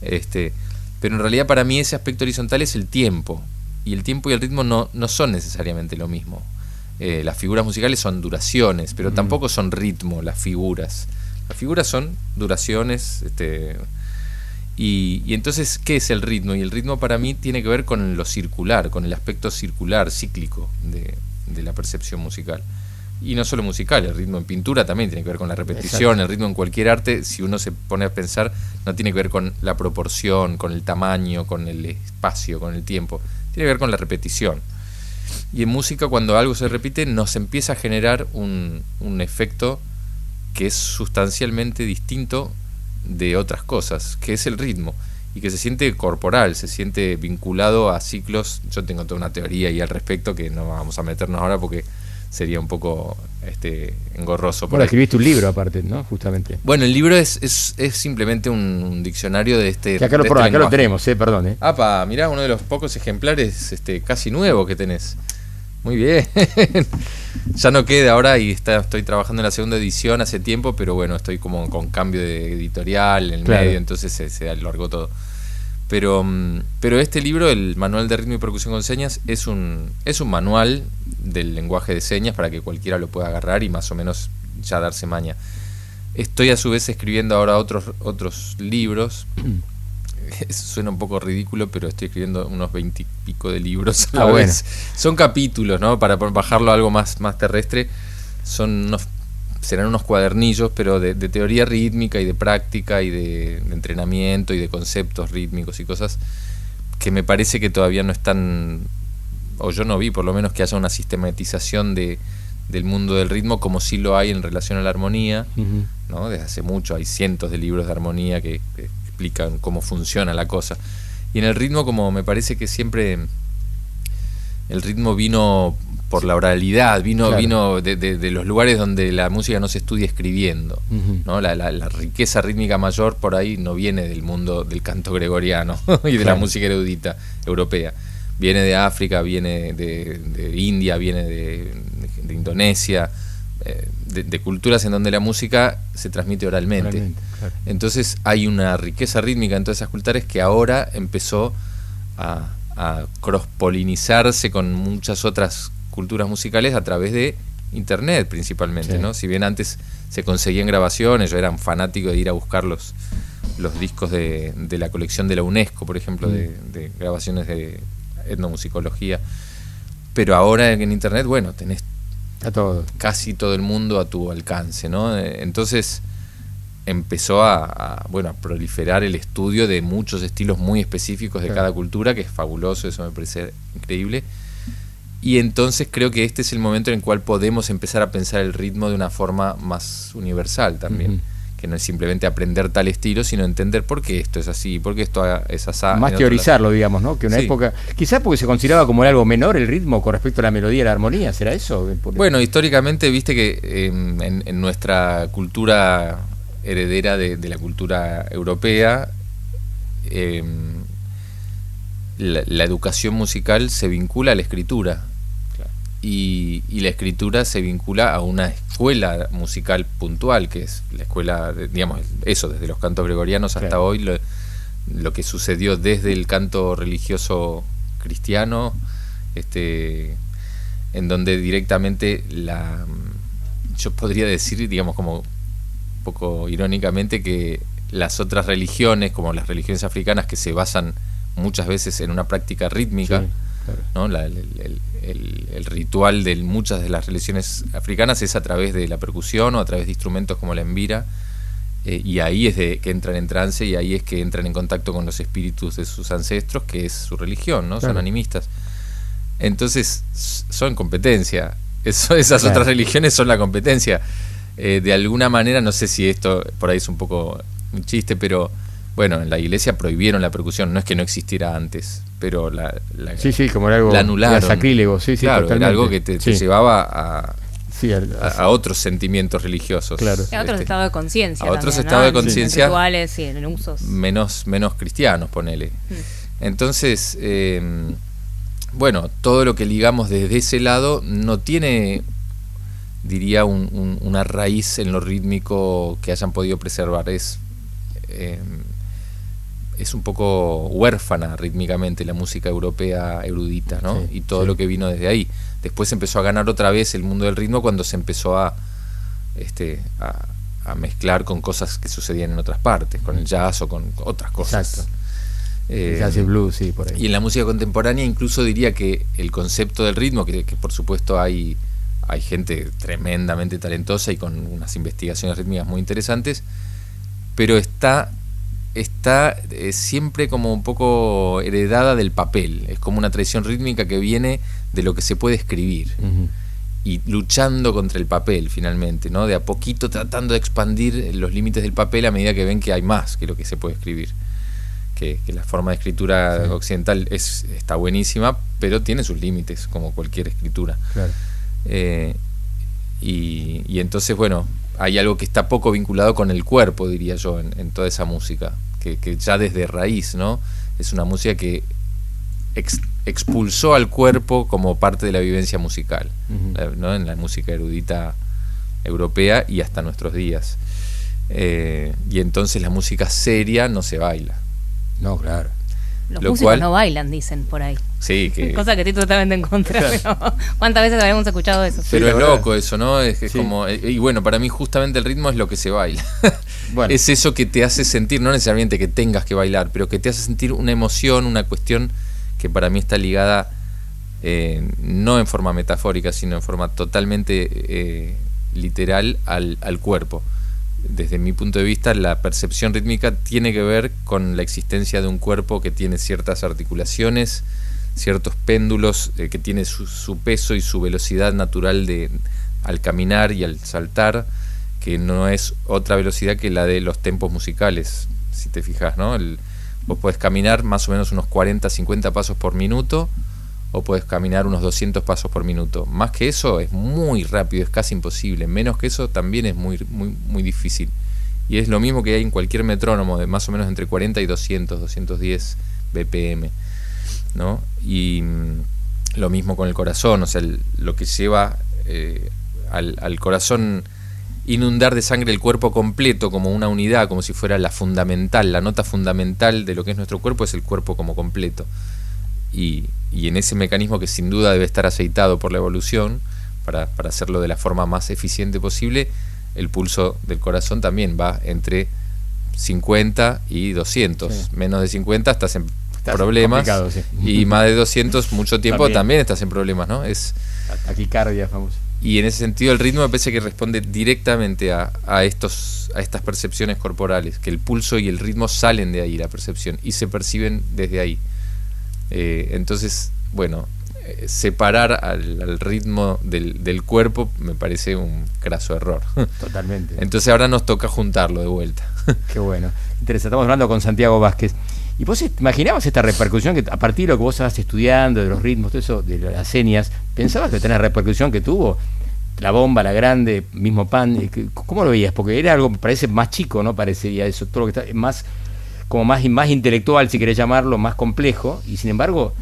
Este, pero en realidad para mí ese aspecto horizontal es el tiempo. Y el tiempo y el ritmo no, no son necesariamente lo mismo. Eh, las figuras musicales son duraciones, pero Ujú. tampoco son ritmo las figuras. Las figuras son duraciones. Este, y, y entonces, ¿qué es el ritmo? Y el ritmo para mí tiene que ver con lo circular, con el aspecto circular, cíclico de, de la percepción musical. Y no solo musical, el ritmo en pintura también tiene que ver con la repetición, Exacto. el ritmo en cualquier arte, si uno se pone a pensar, no tiene que ver con la proporción, con el tamaño, con el espacio, con el tiempo, tiene que ver con la repetición. Y en música, cuando algo se repite, nos empieza a generar un, un efecto que es sustancialmente distinto de otras cosas, que es el ritmo, y que se siente corporal, se siente vinculado a ciclos. Yo tengo toda una teoría ahí al respecto que no vamos a meternos ahora porque sería un poco este, engorroso. por Bueno, ahí. escribiste un libro aparte, ¿no? Justamente. Bueno, el libro es, es, es simplemente un, un diccionario de este. Que acá, lo, de este acá lo lenguaje. tenemos, eh, perdón, eh. Apa, mirá, uno de los pocos ejemplares este, casi nuevo que tenés. Muy bien. ya no queda ahora y está, estoy trabajando en la segunda edición hace tiempo, pero bueno, estoy como con cambio de editorial en el Claro. medio, entonces se, se alargó todo. Pero, mm, pero este libro, el Manual de Ritmo y Percusión con Señas, es un, es un manual del lenguaje de señas para que cualquiera lo pueda agarrar y más o menos ya darse maña. Estoy a su vez escribiendo ahora otros, otros libros. Eso suena un poco ridículo, pero estoy escribiendo unos veintipico de libros a la Ah, bueno. vez. Son capítulos, ¿no? Para bajarlo a algo más, más terrestre. Son unos, serán unos cuadernillos, pero de, de teoría rítmica y de práctica y de, de entrenamiento y de conceptos rítmicos y cosas que me parece que todavía no están, o yo no vi por lo menos que haya una sistematización de, del mundo del ritmo como sí lo hay en relación a la armonía. ¿no? Desde hace mucho hay cientos de libros de armonía que, que explican cómo funciona la cosa. Y en el ritmo, como me parece que siempre el ritmo vino por la oralidad, vino, Claro. vino de, de- de los lugares donde la música no se estudia escribiendo. ¿no? La, la- la riqueza rítmica mayor por ahí no viene del mundo del canto gregoriano y de la música erudita europea. Viene de África, viene de, de India, viene de, Indonesia, eh, de, de culturas en donde la música se transmite oralmente. Oralmente, claro. Entonces hay una riqueza rítmica en todas esas culturas que ahora empezó a, a cross-polinizarse con muchas otras culturas musicales a través de internet principalmente, Sí. ¿no? Si bien antes se conseguían grabaciones, yo era un fanático de ir a buscar los, los discos de, de la colección de la UNESCO, por ejemplo, Mm. de, de grabaciones de etnomusicología. Pero ahora en internet, bueno, tenés A todo. casi todo el mundo a tu alcance, ¿no? Eh, Entonces empezó a, a, bueno a proliferar el estudio de muchos estilos muy específicos de Claro. cada cultura, que es fabuloso, eso me parece increíble. Y entonces creo que este es el momento en el cual podemos empezar a pensar el ritmo de una forma más universal también. Que no es simplemente aprender tal estilo, sino entender por qué esto es así, por qué esto es así. Más teorizarlo, digamos, ¿no? Que una Sí. época. Quizás porque se consideraba como algo menor el ritmo con respecto a la melodía y la armonía, ¿será eso? Bueno, históricamente, viste que eh, en, en nuestra cultura heredera de, de la cultura europea, eh, la, la educación musical se vincula a la escritura. Y, y la escritura se vincula a una escuela musical puntual, que es la escuela, digamos, eso, desde los cantos gregorianos hasta Claro. hoy, lo, lo que sucedió desde el canto religioso cristiano, este, en donde directamente la yo podría decir digamos como un poco irónicamente que las otras religiones como las religiones africanas que se basan muchas veces en una práctica rítmica Sí, claro. ¿no? La- el, el- el- el ritual de muchas de las religiones africanas es a través de la percusión o a través de instrumentos como la envira eh, y ahí es de que entran en trance y ahí es que entran en contacto con los espíritus de sus ancestros, que es su religión, ¿no? Son animistas. Entonces, son competencia. Eso- esas Claro. otras religiones son la competencia. Eh, de alguna manera, no sé si esto por ahí es un poco un chiste, pero bueno, en la iglesia prohibieron la percusión. No es que no existiera antes, pero la, la- Sí, sí, como era algo la anularon. era sacrílego, sí, sí, claro, totalmente. era algo que te, te Sí. llevaba a, Sí, al- a, a otros sentimientos religiosos. Claro. A otros Este, estados de conciencia. a otros estados de conciencia. En rituales y en usos. menos, menos cristianos, ponele. Mm. Entonces, eh, bueno, todo lo que ligamos desde ese lado no tiene, diría, un- un- una raíz en lo rítmico que hayan podido preservar. Es, eh, es un poco huérfana rítmicamente la música europea erudita, ¿no? Sí, y todo sí. lo que vino desde ahí. Después empezó a ganar otra vez el mundo del ritmo cuando se empezó a, este, a, a mezclar con cosas que sucedían en otras partes, con el jazz o con otras cosas. Exacto. Eh, Jazz y blues, sí, por ahí. y en la música contemporánea incluso diría que el concepto del ritmo, que, que por supuesto hay, hay gente tremendamente talentosa y con unas investigaciones rítmicas muy interesantes, pero está, está eh, siempre como un poco heredada del papel, es como una tradición rítmica que viene de lo que se puede escribir y luchando contra el papel finalmente, ¿no? De a poquito tratando de expandir los límites del papel a medida que ven que hay más que lo que se puede escribir. Que, que la forma de escritura occidental es, está buenísima, pero tiene sus límites, como cualquier escritura. Claro. Eh, y, y entonces, bueno, hay algo que está poco vinculado con el cuerpo, diría yo, en, en toda esa música, que, que ya desde raíz, ¿no? Es una música que ex- expulsó al cuerpo como parte de la vivencia musical, eh, ¿no? en la música erudita europea y hasta nuestros días. Eh, y entonces la música seria no se baila. No, claro. Los Lo músicos cual- no bailan, dicen por ahí. Sí, que... Cosa que estoy totalmente en contra. Claro. pero ¿Cuántas veces habíamos escuchado eso? Pero es verdad. loco eso, ¿no? Es, que es Sí. como eh, y bueno, para mí justamente el ritmo es lo que se baila. Bueno. Es eso que te hace sentir, no necesariamente que tengas que bailar, pero que te hace sentir una emoción, una cuestión que para mí está ligada eh, no en forma metafórica, sino en forma totalmente eh, literal al, al cuerpo. Desde mi punto de vista, la percepción rítmica tiene que ver con la existencia de un cuerpo que tiene ciertas articulaciones, ciertos péndulos, eh, que tiene su, su peso y su velocidad natural de, al caminar y al saltar, que no es otra velocidad que la de los tempos musicales, si te fijas, ¿no? El- vos podés caminar más o menos unos 40, 50 pasos por minuto, o podés caminar unos 200 pasos por minuto. Más que eso es muy rápido, es casi imposible. Menos que eso también es muy, muy, muy difícil. Y es lo mismo que hay en cualquier metrónomo, de más o menos entre 40 y 200, 210 BPM. ¿no? Y mm, lo mismo con el corazón, o sea, lo que lleva eh, al corazón inundar de sangre el cuerpo completo como una unidad, como si fuera la fundamental, la nota fundamental de lo que es nuestro cuerpo es el cuerpo como completo. Y, y en ese mecanismo que sin duda debe estar aceitado por la evolución, para, para hacerlo de la forma más eficiente posible, el pulso del corazón también va entre 50 y 200. Sí. Menos de 50 estás en Estás problemas. sí. Y más de 200 mucho tiempo También. también. estás en problemas, ¿no? Es, taquicardia famosa. y en ese sentido el ritmo me parece que responde directamente a, a estos, a estas percepciones corporales, que el pulso y el ritmo salen de ahí, la percepción, y se perciben desde ahí. Eh, entonces, bueno, eh, separar al, al ritmo del, del cuerpo me parece un craso error. Totalmente. Entonces ahora nos toca juntarlo de vuelta. Qué bueno. Interesante. Estamos hablando con Santiago Vázquez. ¿Y vos imaginabas esta repercusión que a partir de lo que vos estabas estudiando, de los ritmos, todo eso, de las señas, pensabas que tenía la repercusión que tuvo? La bomba, la grande, mismo pan, eh, ¿cómo lo veías? Porque era algo, parece más chico, ¿no? Parecería eso, todo lo que está más, como más, más intelectual, si querés llamarlo, más complejo, y sin embargo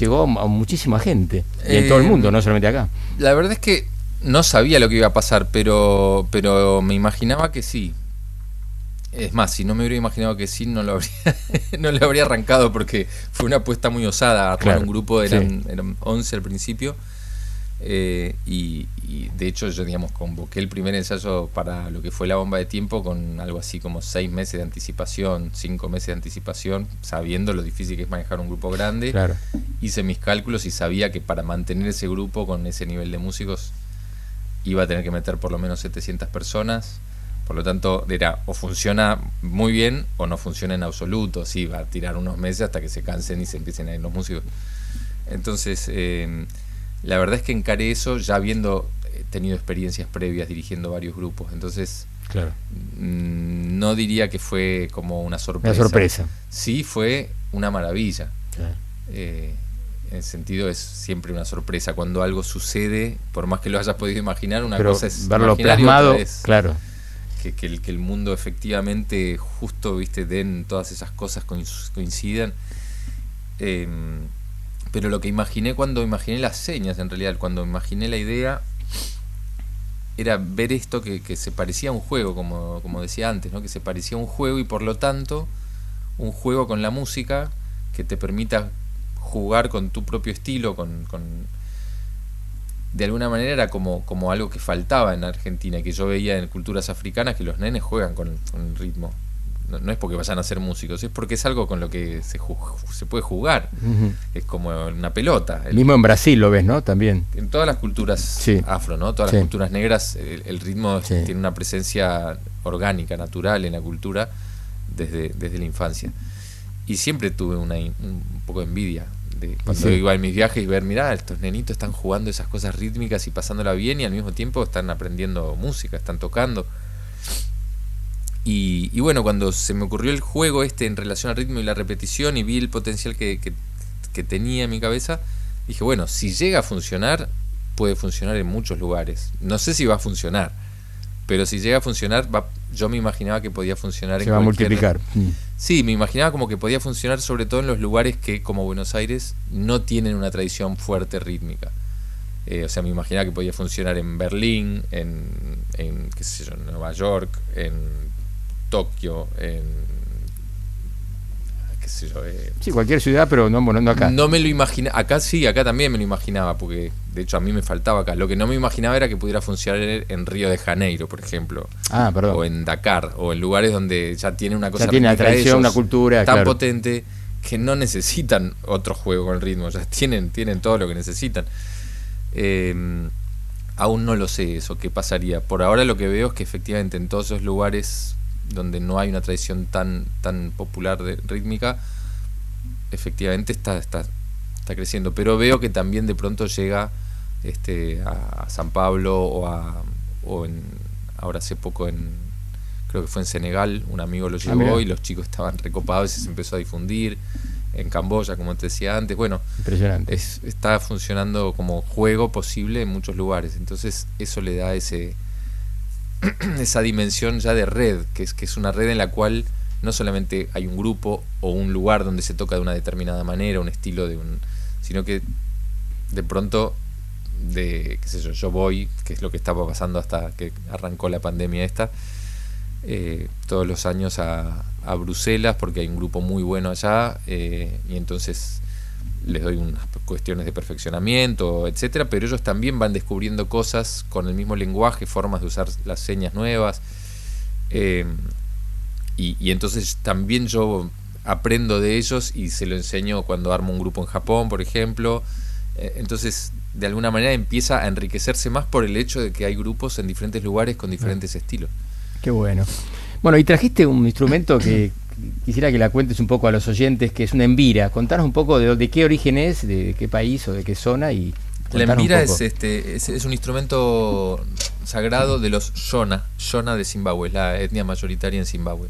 llegó a muchísima gente, y en todo el Eh, mundo, no solamente acá. La verdad es que no sabía lo que iba a pasar, pero, pero me imaginaba que sí. Es más, si no me hubiera imaginado que sí, no lo habría, no lo habría arrancado porque fue una apuesta muy osada. Armar Claro, un grupo, eran, sí. eran 11 al principio. Eh, y, y de hecho yo, digamos, convoqué el primer ensayo para lo que fue la bomba de tiempo con algo así como 6 meses de anticipación, 5 meses de anticipación, sabiendo lo difícil que es manejar un grupo grande Claro. hice mis cálculos y sabía que para mantener ese grupo con ese nivel de músicos iba a tener que meter por lo menos 700 personas. Por lo tanto, era o funciona muy bien o no funciona en absoluto. Sí, va a tirar unos meses hasta que se cansen y se empiecen a ir los músicos. Entonces, eh, la verdad es que encaré eso ya habiendo eh, tenido experiencias previas dirigiendo varios grupos. Entonces, Claro. mm, no diría que fue como una sorpresa. sorpresa. Sí, fue una maravilla. Claro. Eh, en el sentido es siempre una sorpresa cuando algo sucede, por más que lo hayas podido imaginar, una Pero cosa es verlo plasmado, otra es claro. que, que el, que el mundo efectivamente justo viste den todas esas cosas coinc- coincidan. Eh, pero lo que imaginé cuando imaginé las señas, en realidad, cuando imaginé la idea, era ver esto que, que se parecía a un juego, como, como decía antes, ¿no? que se parecía a un juego y por lo tanto un juego con la música que te permita jugar con tu propio estilo, con, con- de alguna manera era como, como algo que faltaba en Argentina, que yo veía en culturas africanas que los nenes juegan con, con el ritmo. No, no es porque vayan a ser músicos, es porque es algo con lo que se, se puede jugar. Es como una pelota. El- Mismo en Brasil lo ves, ¿no? También. en todas las culturas Sí. afro, ¿no? Todas Sí. las culturas negras, el, el ritmo Sí. tiene una presencia orgánica, natural en la cultura desde, desde la infancia. Y siempre tuve una, un poco de envidia de cuando iba en mis viajes y ver, mirá, estos nenitos están jugando esas cosas rítmicas y pasándola bien y al mismo tiempo están aprendiendo música, están tocando. Y, y bueno, cuando se me ocurrió el juego este en relación al ritmo y la repetición y vi el potencial que, que- que tenía en mi cabeza, dije, bueno, si llega a funcionar, puede funcionar en muchos lugares. No sé si va a funcionar, pero si llega a funcionar, va- yo me imaginaba que podía funcionar Se en va a multiplicar. Mm. Sí, me imaginaba como que podía funcionar sobre todo en los lugares que, como Buenos Aires, no tienen una tradición fuerte rítmica. Eh, o sea, me imaginaba que podía funcionar en Berlín, en, en qué sé yo, en Nueva York, en Tokio, en qué sé yo, eh, Sí, cualquier ciudad, pero no, no acá. no me lo imaginaba. Acá sí, acá también me lo imaginaba, porque de hecho a mí me faltaba acá. Lo que no me imaginaba era que pudiera funcionar en, Río de Janeiro, por ejemplo. Ah, perdón. O en Dakar, o en lugares donde ya tiene una cosa Ya tiene una tradición, una cultura, tan claro. potente que no necesitan otro juego con ritmo. Ya tienen, tienen todo lo que necesitan. Eh, aún no lo sé eso, qué pasaría. Por ahora lo que veo es que efectivamente en todos esos lugares donde no hay una tradición tan, tan popular de rítmica, efectivamente está, está, está creciendo. Pero veo que también de pronto llega este, a, San Pablo o, a, o en, ahora hace poco en, creo que fue en Senegal, un amigo lo Ah, llevó y los chicos estaban recopados y se empezó a difundir. En Camboya, como te decía antes, bueno, Impresionante. es- está funcionando como juego posible en muchos lugares. Entonces eso le da ese esa dimensión ya de red, que es, que es una red en la cual no solamente hay un grupo o un lugar donde se toca de una determinada manera, un estilo de un. sino que de pronto de qué sé yo, yo voy, que es lo que estaba pasando hasta que arrancó la pandemia esta, eh, todos los años a, a Bruselas porque hay un grupo muy bueno allá eh, y entonces les doy unas cuestiones de perfeccionamiento, etcétera, pero ellos también van descubriendo cosas con el mismo lenguaje, formas de usar las señas nuevas. eh, y, y entonces también yo aprendo de ellos y se lo enseño cuando armo un grupo en Japón, por ejemplo. Eh, entonces, de alguna manera empieza a enriquecerse más por el hecho de que hay grupos en diferentes lugares con diferentes estilos. Qué bueno. Bueno, y trajiste un instrumento que quisiera que la cuentes un poco a los oyentes, que es una envira. Contanos un poco de, de qué origen es, de, qué país o de qué zona y La envira es, este, es, es un instrumento sagrado de los Shona, Shona de Zimbabue, es la etnia mayoritaria en Zimbabue.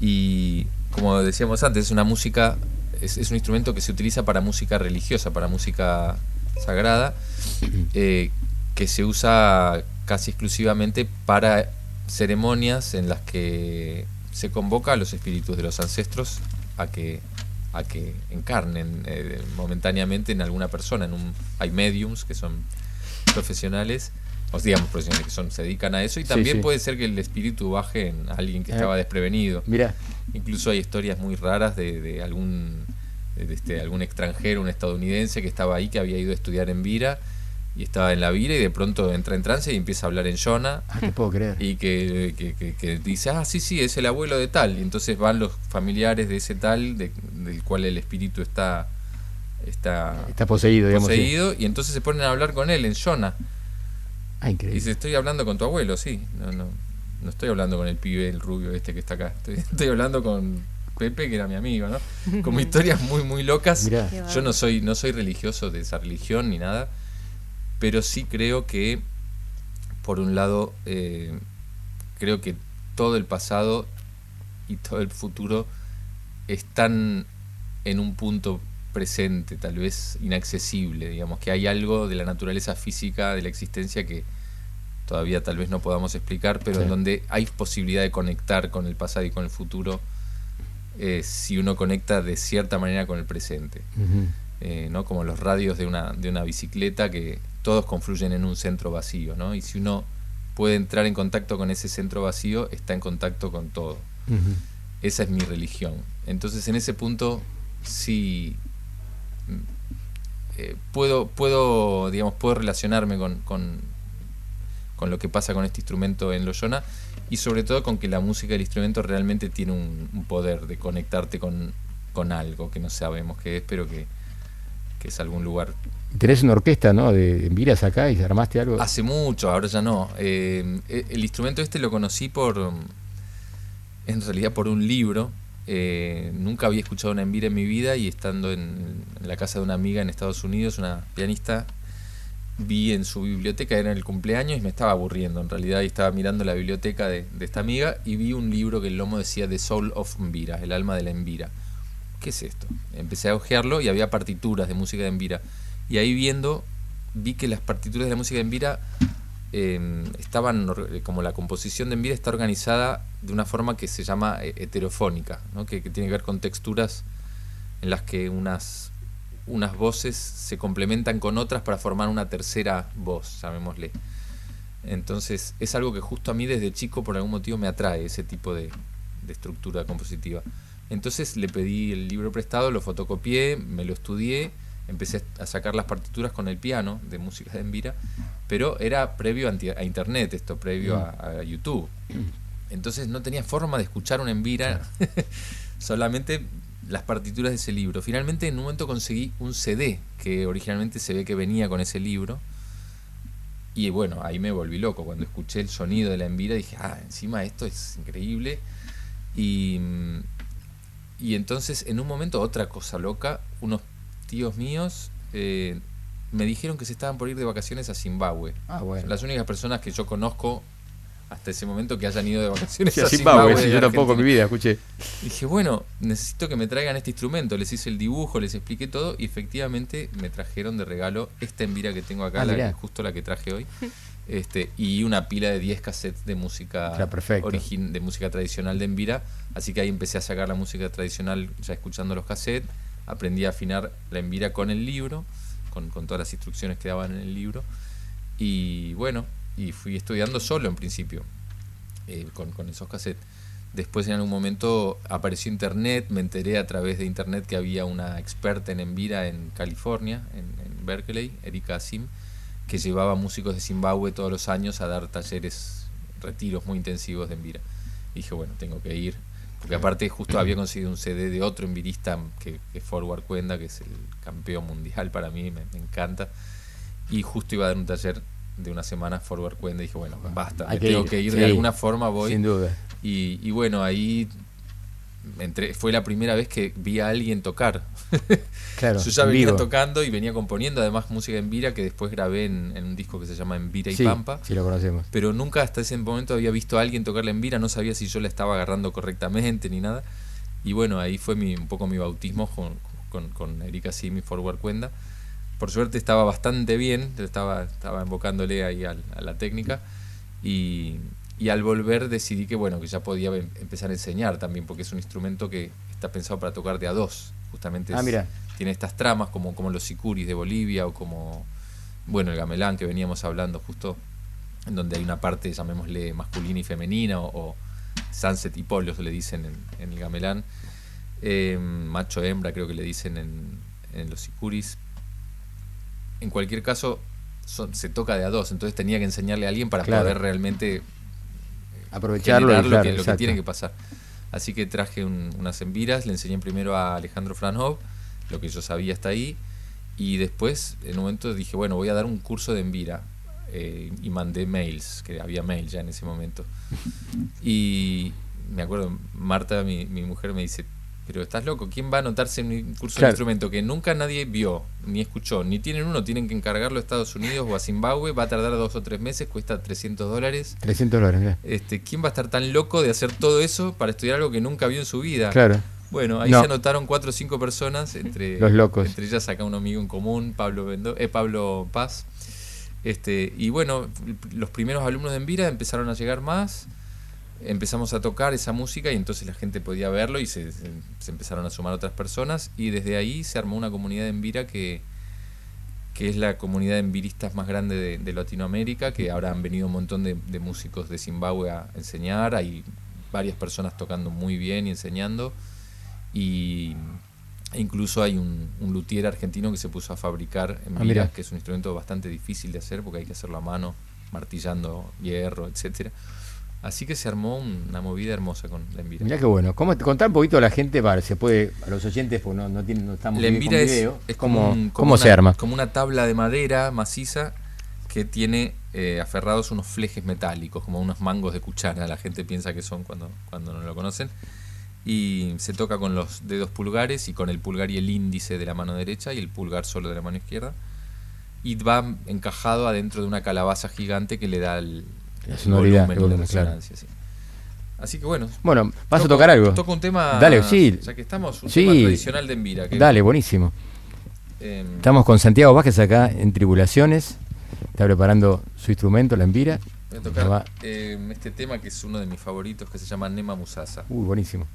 Y como decíamos antes, es una música, es, es un instrumento que se utiliza para música religiosa, para música sagrada, eh, que se usa casi exclusivamente para ceremonias en las que se convoca a los espíritus de los ancestros a que a que encarnen eh, momentáneamente en alguna persona. En un, hay mediums que son profesionales, o digamos profesionales que son, se dedican a eso, y también sí. puede ser que el espíritu baje en alguien que Eh, estaba desprevenido. Mirá. Incluso hay historias muy raras de, de algún de este, algún extranjero, un estadounidense que estaba ahí, que había ido a estudiar en Vira y estaba en la Vira y de pronto entra en trance y empieza a hablar en Shona Ah, te puedo creer. y que, que- que- que dice, ah, sí, sí, es el abuelo de tal. Y entonces van los familiares de ese tal, de- del cual el espíritu está, está, Está poseído, digamos. sí. poseído, y entonces se ponen a hablar con él en Shona. Ah, Y increíble. dice, estoy hablando con tu abuelo, sí. No, no, no estoy hablando con el pibe, el rubio este que está acá. Estoy, estoy hablando con Pepe, que era mi amigo, ¿no? Como historias muy, muy locas. Mirá. Yo no soy, no soy religioso de esa religión ni nada, pero sí creo que, por un lado, eh, creo que todo el pasado y todo el futuro están en un punto presente, tal vez inaccesible, digamos, que hay algo de la naturaleza física de la existencia que todavía tal vez no podamos explicar, pero Sí. en donde hay posibilidad de conectar con el pasado y con el futuro eh, si uno conecta de cierta manera con el presente. Eh, ¿no? Como los radios de una, de una bicicleta que todos confluyen en un centro vacío, ¿no? Y si uno puede entrar en contacto con ese centro vacío, está en contacto con todo. Esa es mi religión. Entonces en ese punto sí mm, eh, puedo, puedo, digamos, puedo relacionarme con, con, con lo que pasa con este instrumento en Loyona y sobre todo con que la música del instrumento realmente tiene un, un poder de conectarte con, con algo que no sabemos qué es, pero que, que es algún lugar Tenés una orquesta, ¿no? De Enviras acá y armaste algo. Hace mucho, ahora ya no. Eh, el instrumento este lo conocí por, en realidad por un libro. Eh, nunca había escuchado una envira en mi vida y estando en, en la casa de una amiga en Estados Unidos, una pianista, vi en su biblioteca, era el cumpleaños y me estaba aburriendo en realidad y estaba mirando la biblioteca de, de esta amiga y vi un libro que el lomo decía The Soul of Envira, el alma de la envira. ¿Qué es esto? Empecé a hojearlo y había partituras de música de envira. Y ahí viendo, vi que las partituras de la música de Envira eh, estaban, or- como la composición de Envira está organizada de una forma que se llama eh, heterofónica, ¿no? que, tiene que ver con texturas en las que unas, unas voces se complementan con otras para formar una tercera voz, llamémosle. Entonces es algo que justo a mí desde chico por algún motivo me atrae, ese tipo de estructura compositiva. Entonces le pedí el libro prestado, lo fotocopié, me lo estudié, empecé a sacar las partituras con el piano de música de Envira, pero era previo a, internet, esto previo a, a YouTube. Entonces no tenía forma de escuchar una Envira, solamente las partituras de ese libro. Finalmente en un momento conseguí un CD que originalmente se ve que venía con ese libro. Y bueno, ahí me volví loco. Cuando escuché el sonido de la Envira dije, ah, encima esto es increíble. Y, mm, y entonces en un momento, otra cosa loca, unos tíos míos eh, me dijeron que se estaban por ir de vacaciones a Zimbabue. Ah, bueno. Son las únicas personas que yo conozco hasta ese momento que hayan ido de vacaciones Sí, a a Zimbabue, Zimbabue. yo tampoco en mi vida escuché. Dije, bueno, necesito que me traigan este instrumento. Les hice el dibujo, les expliqué todo y efectivamente me trajeron de regalo esta envira que tengo acá, Ah, la justo la que traje hoy. Este, y una pila de 10 cassettes de música Claro, perfecto. origin- de música tradicional de Envira, así que ahí empecé a sacar la música tradicional ya escuchando los cassettes, aprendí a afinar la Envira con el libro, con, con todas las instrucciones que daban en el libro, y bueno, y fui estudiando solo en principio, eh, con, con esos cassettes. Después en algún momento apareció internet, me enteré a través de internet que había una experta en Envira en California, en, en Berkeley, Erika Sim, que llevaba músicos de Zimbabue todos los años a dar talleres, retiros muy intensivos de Envira. Y dije, bueno, tengo que ir, porque aparte justo había conseguido un CD de otro envirista que, que es Forward Cuenda, que es el campeón mundial para mí, me, me encanta. Y justo iba a dar un taller de una semana Forward Cuenda y dije, bueno, basta, me tengo ir, que ir sí, de alguna forma, voy. sin duda. Y, y bueno, ahí fue la primera vez que vi a alguien tocar. Claro, Yo ya en venía vivo. tocando y venía componiendo además música en Vira que después grabé en, en un disco que se llama Envira y Sí, Pampa. sí lo conocemos. Pero nunca hasta ese momento había visto a alguien tocar la Envira, no sabía si yo la estaba agarrando correctamente ni nada. Y bueno, ahí fue mi, un poco mi bautismo con, con, con Erika Simi Forward Cuenda. Por suerte estaba bastante bien, estaba, estaba invocándole ahí al- a, la técnica. Y, y al volver decidí que bueno, que ya podía em- empezar a enseñar también, porque es un instrumento que está pensado para tocar de a dos. Justamente Ah, es- mira. tiene estas tramas como, como los sicuris de Bolivia o como bueno el gamelán que veníamos hablando justo en donde hay una parte llamémosle masculina y femenina o, o sunset y polos le dicen en, en el gamelán Eh, macho hembra creo que le dicen en, en los sicuris en cualquier caso son- se toca de a dos entonces tenía que enseñarle a alguien para Claro. poder realmente Aprovecharlo y lo, que, lo que tiene que pasar. Así que traje un- unas enviras, le enseñé primero a Alejandro Franhov, lo que yo sabía hasta ahí, y después en un momento dije, bueno, voy a dar un curso de envira. eh, y mandé mails, que había mail ya en ese momento. Y me acuerdo, Marta, mi, mi mujer, me dice, pero estás loco, ¿quién va a anotarse en un curso de instrumento que nunca nadie vio, ni escuchó, ni tienen uno, tienen que encargarlo a Estados Unidos o a Zimbabue, va a tardar dos o tres meses, cuesta 300 dólares. 300 dólares, mirá. Este, ¿Quién va a estar tan loco de hacer todo eso para estudiar algo que nunca vio en su vida? Claro. Bueno, ahí No. se anotaron cuatro o cinco personas, entre, Los locos. entre ellas acá un amigo en común, Pablo Bendo- eh, Pablo Paz. Este, y bueno, los primeros alumnos de Envira empezaron a llegar más, empezamos a tocar esa música y entonces la gente podía verlo y se, empezaron a sumar otras personas y desde ahí se armó una comunidad de Envira que, que es la comunidad de enviristas más grande de, de Latinoamérica, que ahora han venido un montón de, de músicos de Zimbabue a enseñar, hay varias personas tocando muy bien y enseñando, y e incluso hay un, un luthier argentino que se puso a fabricar Ah, envira, mira. que es un instrumento bastante difícil de hacer porque hay que hacerlo a mano, martillando hierro, etcétera. Así que se armó una movida hermosa con la Envira. Mirá qué bueno. ¿Cómo, contá un poquito a la gente, para, se puede, a los oyentes, pues no, no, tienen, no estamos La con Envira es, video, es ¿cómo, como, un- como cómo se una- arma? Como una tabla de madera maciza que tiene eh, aferrados unos flejes metálicos, como unos mangos de cuchara. La gente piensa que son cuando, cuando no lo conocen. Y se toca con los dedos pulgares y con el pulgar y el índice de la mano derecha y el pulgar solo de la mano izquierda. Y va encajado adentro de una calabaza gigante que le da el, La el sonoridad, volumen la volumen, claro. sí. Así que bueno. Bueno, ¿vas a tocar algo? Toco un tema. Dale, sí. Ya que estamos, un Sí. tema tradicional de Envira. que- Dale, buenísimo. Em, Estamos con Santiago Vázquez acá en Tribulaciones. Está preparando su instrumento, la Envira. Voy a tocar va- eh, este tema que es uno de mis favoritos que se llama Nema Musasa. Uy, buenísimo.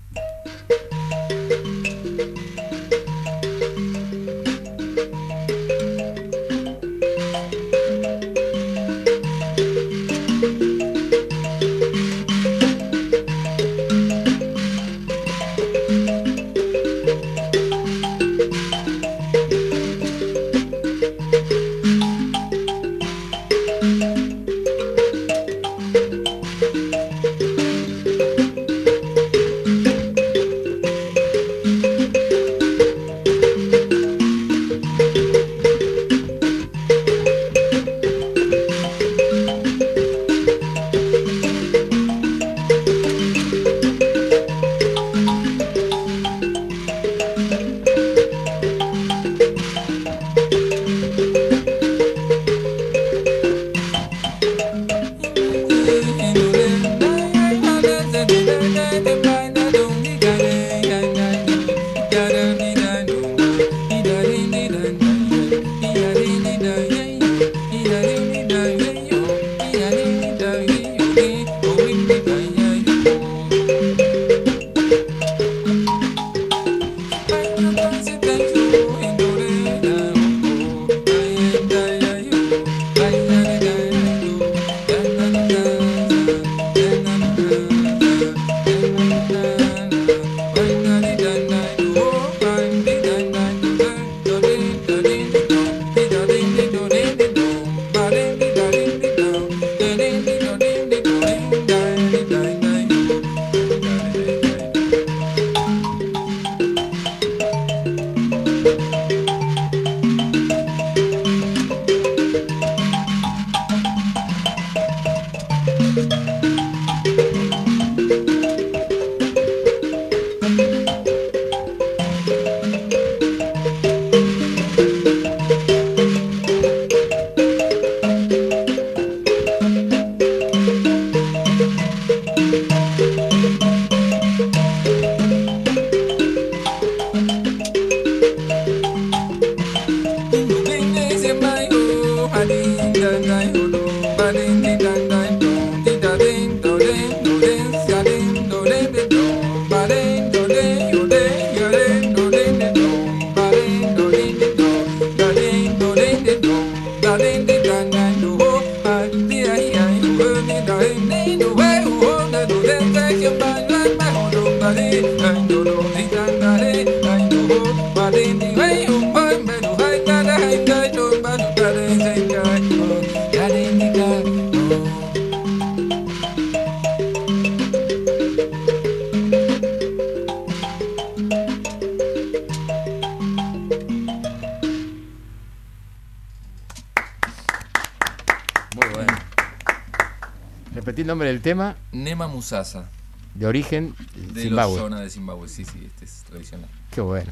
Musasa. de origen De Zimbabue. los Shona de Zimbabue, sí, sí, este es tradicional. Qué bueno.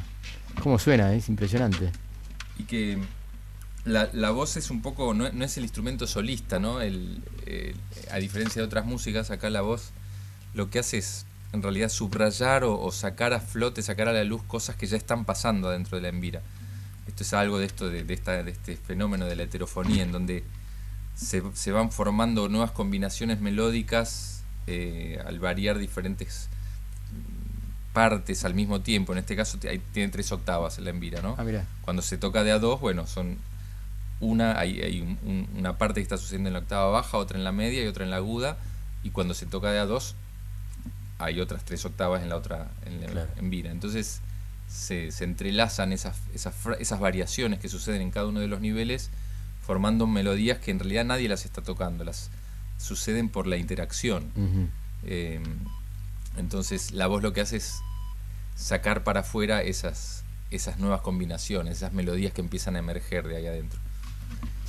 ¿Cómo suena? Es impresionante. Y que la, la voz es un poco, no, no es el instrumento solista, ¿no? El, el- a diferencia de otras músicas, acá la voz lo que hace es en realidad subrayar o, o sacar a flote, sacar a la luz cosas que ya están pasando adentro de la envira. Esto es algo de esto, de, de esta, de este fenómeno de la heterofonía, en donde se, se van formando nuevas combinaciones melódicas eh, al variar diferentes partes al mismo tiempo. En este caso hay- tiene tres octavas en la envira, ¿no? Ah, mirá. Cuando se toca de a dos, bueno, son una, hay, hay un- un- una parte que está sucediendo en la octava baja, otra en la media y otra en la aguda. Y cuando se toca de a dos, hay otras tres octavas en la otra, en, la, Claro. en vira. Entonces se, se entrelazan esas, esas variaciones que suceden en cada uno de los niveles, formando melodías que en realidad nadie las está tocando, las suceden por la interacción. Eh, entonces la voz lo que hace es sacar para afuera esas, esas nuevas combinaciones, esas melodías que empiezan a emerger de ahí adentro.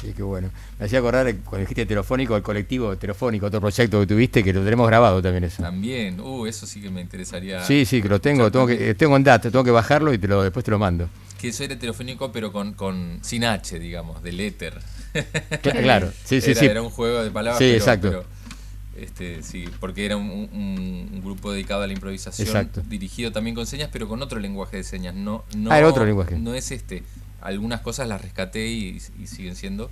Sí, qué bueno. Me hacía acordar eh, cuando dijiste telefónico, el colectivo telefónico, otro proyecto que tuviste, que lo tenemos grabado también eso. También, uh, eso sí que me interesaría. Sí, sí, que lo tengo, tengo que, eh, tengo en data, tengo que bajarlo y te lo, después te lo mando. Que eso era telefónico, pero con, con sin H, digamos, del éter. Cla- claro, sí, sí, era, sí. Era un juego de palabras. Sí, pero- exacto. pero, este, sí, porque era un, un- un grupo dedicado a la improvisación, Exacto. dirigido también con señas, pero con otro lenguaje de señas. No, no, Ah, era otro lenguaje. No es este. Algunas cosas las rescaté y, y siguen siendo,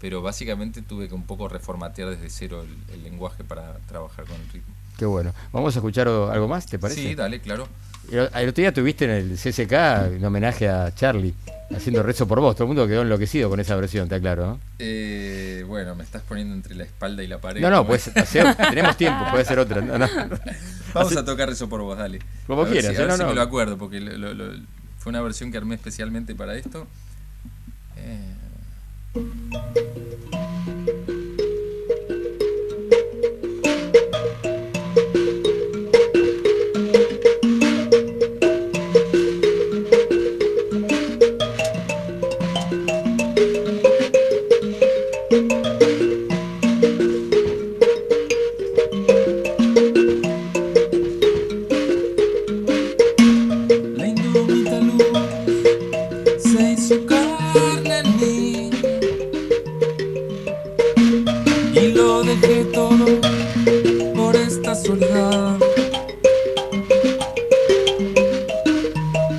pero básicamente tuve que un poco reformatear desde cero el, el lenguaje para trabajar con el ritmo. Qué bueno. Vamos a escuchar algo más, ¿te parece? Sí, dale, claro. El, el otro día tuviste en el CSK en homenaje a Charlie, haciendo rezo por vos. Todo el mundo quedó enloquecido con esa versión, está claro, ¿no? Eh, bueno, me estás poniendo entre la espalda y la pared. No, no, ¿cómo es? hacer, tenemos tiempo, puede ser otra. no, no. Vamos a tocar eso por vos, dale. Como A quieras, si- a ver si me lo acuerdo, porque lo- lo- lo- fue una versión que armé especialmente para esto. Eh,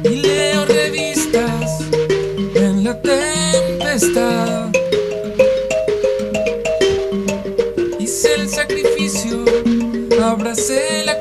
Y leo revistas en la tempestad. Hice el sacrificio, abracé la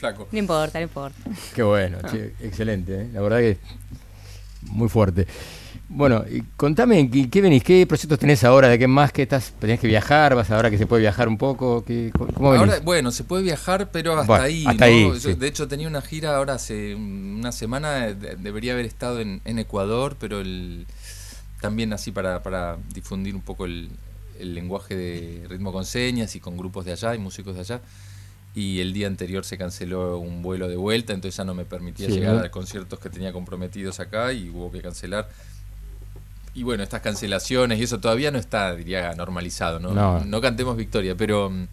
flaco. No importa, no importa. Qué bueno, che, excelente. ¿eh? La verdad que muy fuerte. Bueno, y contame, ¿qué, qué venís? ¿Qué proyectos tenés ahora? ¿De qué más? ¿Qué estás? ¿Tenés que viajar? ¿Vas ahora que se puede viajar un poco? ¿Qué, ¿Cómo venís? Ahora, bueno, se puede viajar, pero hasta Bueno, ahí. hasta ¿no? ahí, Yo, sí. De hecho, tenía una gira ahora hace una semana. de- debería haber estado en, en Ecuador, pero el, también así para, para difundir un poco el, el lenguaje de ritmo con señas y con grupos de allá y músicos de allá. Y el día anterior se canceló un vuelo de vuelta, entonces ya no me permitía Sí, llegar ¿no? a conciertos que tenía comprometidos acá y hubo que cancelar. Y bueno, estas cancelaciones y eso todavía no está, diría, normalizado, ¿no? No. cantemos victoria, pero mm,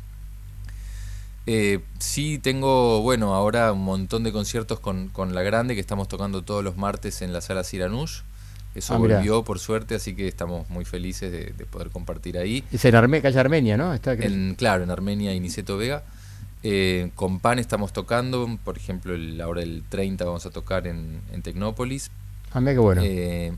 eh, sí tengo, bueno, ahora un montón de conciertos con, con La Grande que estamos tocando todos los martes en la sala Siranush. Eso Ah, volvió por suerte, así que estamos muy felices de, de poder compartir ahí. Es en Arme calle Armenia, ¿no? Está, En, claro, en Armenia y Niceto Vega. Eh, con Pan estamos tocando, por ejemplo, el, ahora el 30 vamos a tocar en, en Tecnópolis. Mira qué bueno. Eh,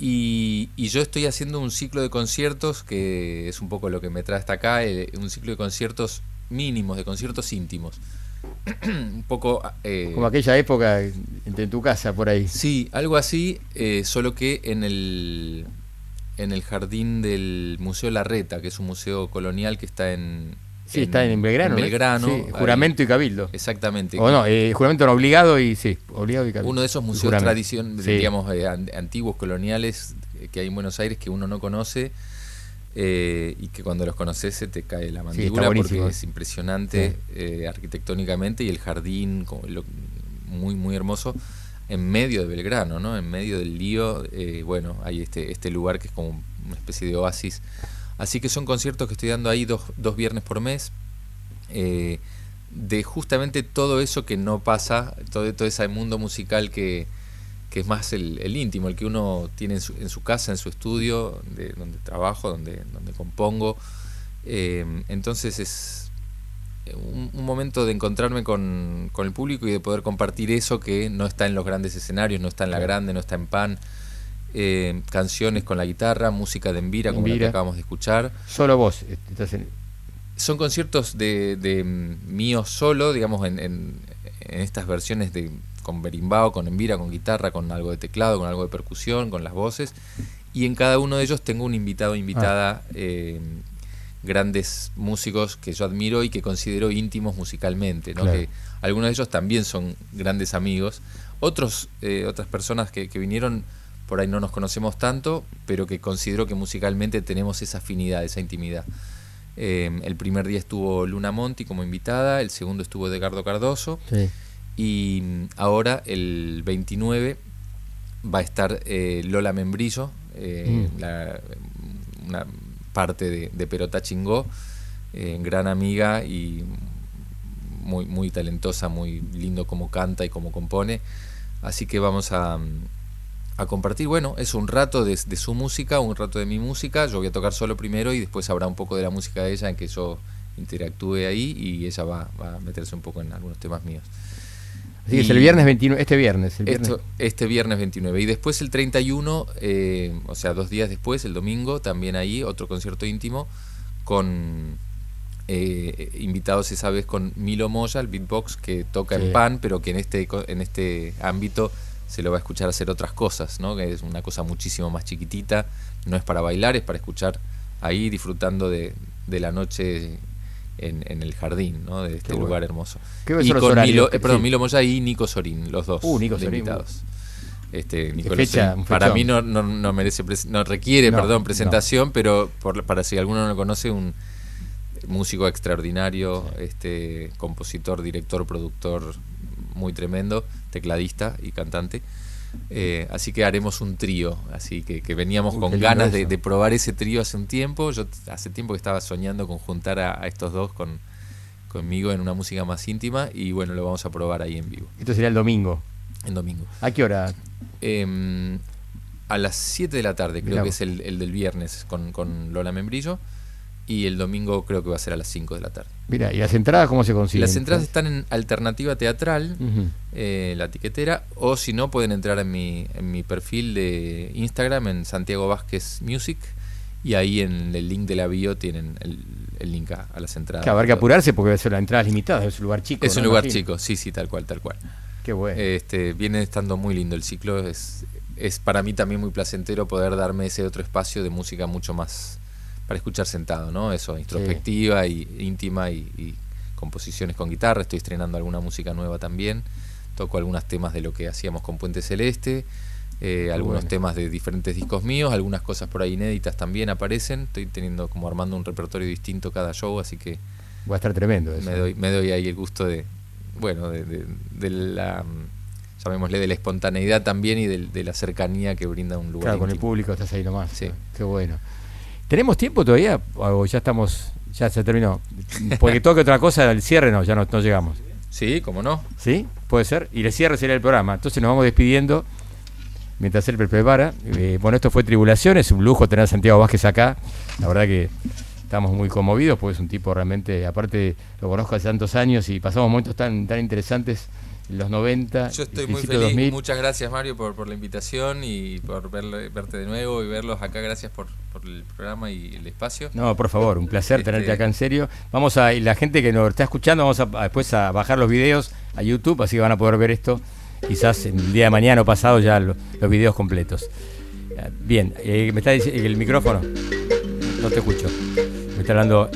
y, y yo estoy haciendo un ciclo de conciertos, que es un poco lo que me trae hasta acá, eh, un ciclo de conciertos mínimos, de conciertos íntimos. un poco... eh, Como aquella época en, tu casa, por ahí. Sí, algo así, solo que en el, en el jardín del Museo Larreta, que es un museo colonial que está en... Sí, está en Belgrano. en ¿no? Belgrano, Sí, ahí. juramento y cabildo. Exactamente. O no, eh, juramento no obligado y sí, obligado y cabildo. Uno de esos museos tradición, Sí. digamos, eh, an- antiguos, coloniales, que hay en Buenos Aires que uno no conoce eh, y que cuando los conoces se te cae la mandíbula porque es impresionante eh, arquitectónicamente y el jardín como lo- muy, muy hermoso en medio de Belgrano, ¿no? En medio del lío, eh, bueno, hay este, este lugar que es como una especie de oasis. Así que son conciertos que estoy dando ahí dos, dos viernes por mes eh, de justamente todo eso que no pasa, todo, todo ese mundo musical que, que es más el, el íntimo, el que uno tiene en su, en su casa, en su estudio, de, donde trabajo, donde, donde compongo. Eh, entonces es un, un momento de encontrarme con, con el público y de poder compartir eso que no está en los grandes escenarios, no está en la grande, no está en pan. Eh, canciones con la guitarra, música de Envira, como la que Envira. acabamos de escuchar. Solo vos eh, estás en... Son conciertos de, de mm, míos solo, digamos, en, en- en estas versiones de con berimbau, con envira, con guitarra, con algo de teclado, con algo de percusión, con las voces. Y en cada uno de ellos tengo un invitado o invitada, eh, grandes músicos que yo admiro y que considero íntimos musicalmente, ¿no? Claro. Que algunos de ellos también son grandes amigos. Otros, eh, otras personas que, que vinieron por ahí no nos conocemos tanto, pero que considero que musicalmente tenemos esa afinidad, esa intimidad. Eh, el primer día estuvo Luna Monti como invitada, el segundo estuvo Edgardo Cardoso Sí. y ahora el 29 va a estar eh, Lola Membrillo, eh, Mm. la- una parte de, de Perota Chingó, gran amiga y muy, muy talentosa, muy lindo como canta y como compone. Así que vamos a, a compartir, bueno, es un rato de, de su música, un rato de mi música. Yo voy a tocar solo primero y después habrá un poco de la música de ella en que yo interactúe ahí y ella va, va a meterse un poco en algunos temas míos. Así que es el viernes 29, este viernes. El viernes. esto, este viernes 29. Y después el 31, eh, o sea, dos días después, el domingo, también ahí otro concierto íntimo con eh, invitados esa vez con Milo Moya, el beatbox que toca Sí. en pan, pero que en este, en este ámbito se lo va a escuchar hacer otras cosas, ¿no? Que es una cosa muchísimo más chiquitita, no es para bailar, es para escuchar ahí disfrutando de, de la noche en, en el jardín, ¿no? De este lugar hermoso. ¿Qué y con horarios? Milo, eh, perdón, sí. Milo Moya y Nico Sorín, los dos Uh, Nico Sorín, invitados. Este, fecha, para mí no, no, no merece, no requiere, No, perdón, presentación, pero por, para si alguno no lo conoce, un músico extraordinario, este compositor, director, productor muy tremendo, tecladista y cantante. Eh, así que haremos un trío, así que, que veníamos Uy, con ganas de, probar ese trío hace un tiempo. Yo hace tiempo que estaba soñando con juntar a, a estos dos con, conmigo en una música más íntima y bueno, lo vamos a probar ahí en vivo, Esto sería el domingo. en domingo. ¿A qué hora? Em, a las 7 de la tarde, creo Mirá que es el, el del viernes con, con Lola Membrillo. Y el domingo creo que va a ser a las 5 de la tarde. Mira, ¿y las entradas cómo se consiguen? Las entradas están en Alternativa Teatral, eh, la tiquetera, o si no, pueden entrar en mi, en mi perfil de Instagram, en Santiago Vázquez Music, y ahí en el link de la bio tienen el, el link a, a las entradas. Claro, habrá que apurarse porque va a ser la entrada limitada, es un lugar chico. Es ¿no? un lugar Imagino. chico, sí, sí, tal cual, tal cual. Qué bueno. Este, viene estando muy lindo el ciclo, es es para mí también muy placentero poder darme ese otro espacio de música mucho más para escuchar sentado, ¿no? Eso, introspectiva y íntima y, y composiciones con guitarra. Estoy estrenando alguna música nueva también. Toco algunos temas de lo que hacíamos con Puente Celeste. eh, algunos bueno. temas de diferentes discos míos, algunas cosas por ahí inéditas también aparecen. Estoy teniendo como armando un repertorio distinto cada show, así que Va a estar tremendo eso. me doy, me doy ahí el gusto de, bueno, de, de- de la, llamémosle, de la espontaneidad también y del- de, la cercanía que brinda un lugar. Claro, con el público estás ahí nomás. Sí. Qué bueno. ¿Tenemos tiempo todavía? ¿O ya estamos, ya se terminó? Porque toque otra cosa, el cierre no, ya no, no llegamos. Sí, cómo no. ¿Sí? Puede ser. Y el cierre sería el programa. Entonces nos vamos despidiendo mientras él prepara. Eh, bueno, esto fue Tribulaciones, un lujo tener a Santiago Vázquez acá. La verdad que estamos muy conmovidos, porque es un tipo realmente, aparte lo conozco hace tantos años y pasamos momentos tan, tan interesantes los 90. Yo estoy muy feliz. 2000. Muchas gracias, Mario, por, por la invitación y por verle- verte de nuevo y verlos acá. Gracias por, por el programa y el espacio. No, por favor, un placer Este- tenerte acá en serio. Vamos a, y la gente que nos está escuchando, vamos a, a después a bajar los videos a YouTube, así que van a poder ver esto. Quizás el día de mañana o pasado ya lo- los videos completos. Eh, Bien, eh, me está diciendo el micrófono. No te escucho. Me está hablando.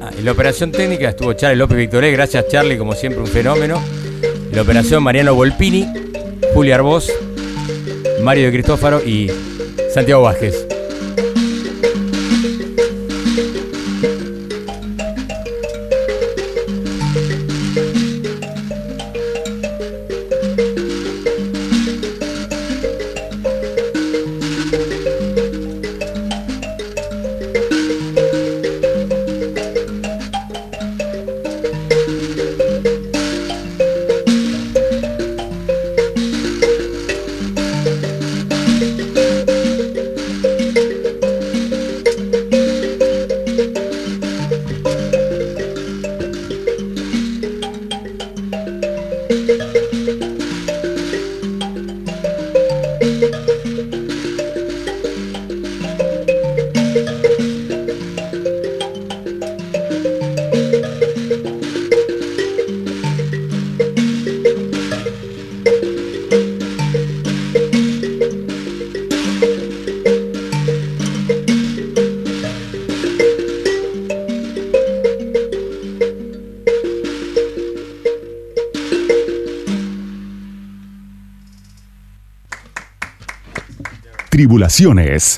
Ah, en la operación técnica estuvo Charlie López Victoré. Gracias, Charlie, como siempre, un fenómeno. En la operación Mariano Volpini, Julia Arbós, Mario de Cristófaro y Santiago Vázquez.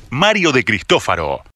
Mario de Cristófaro.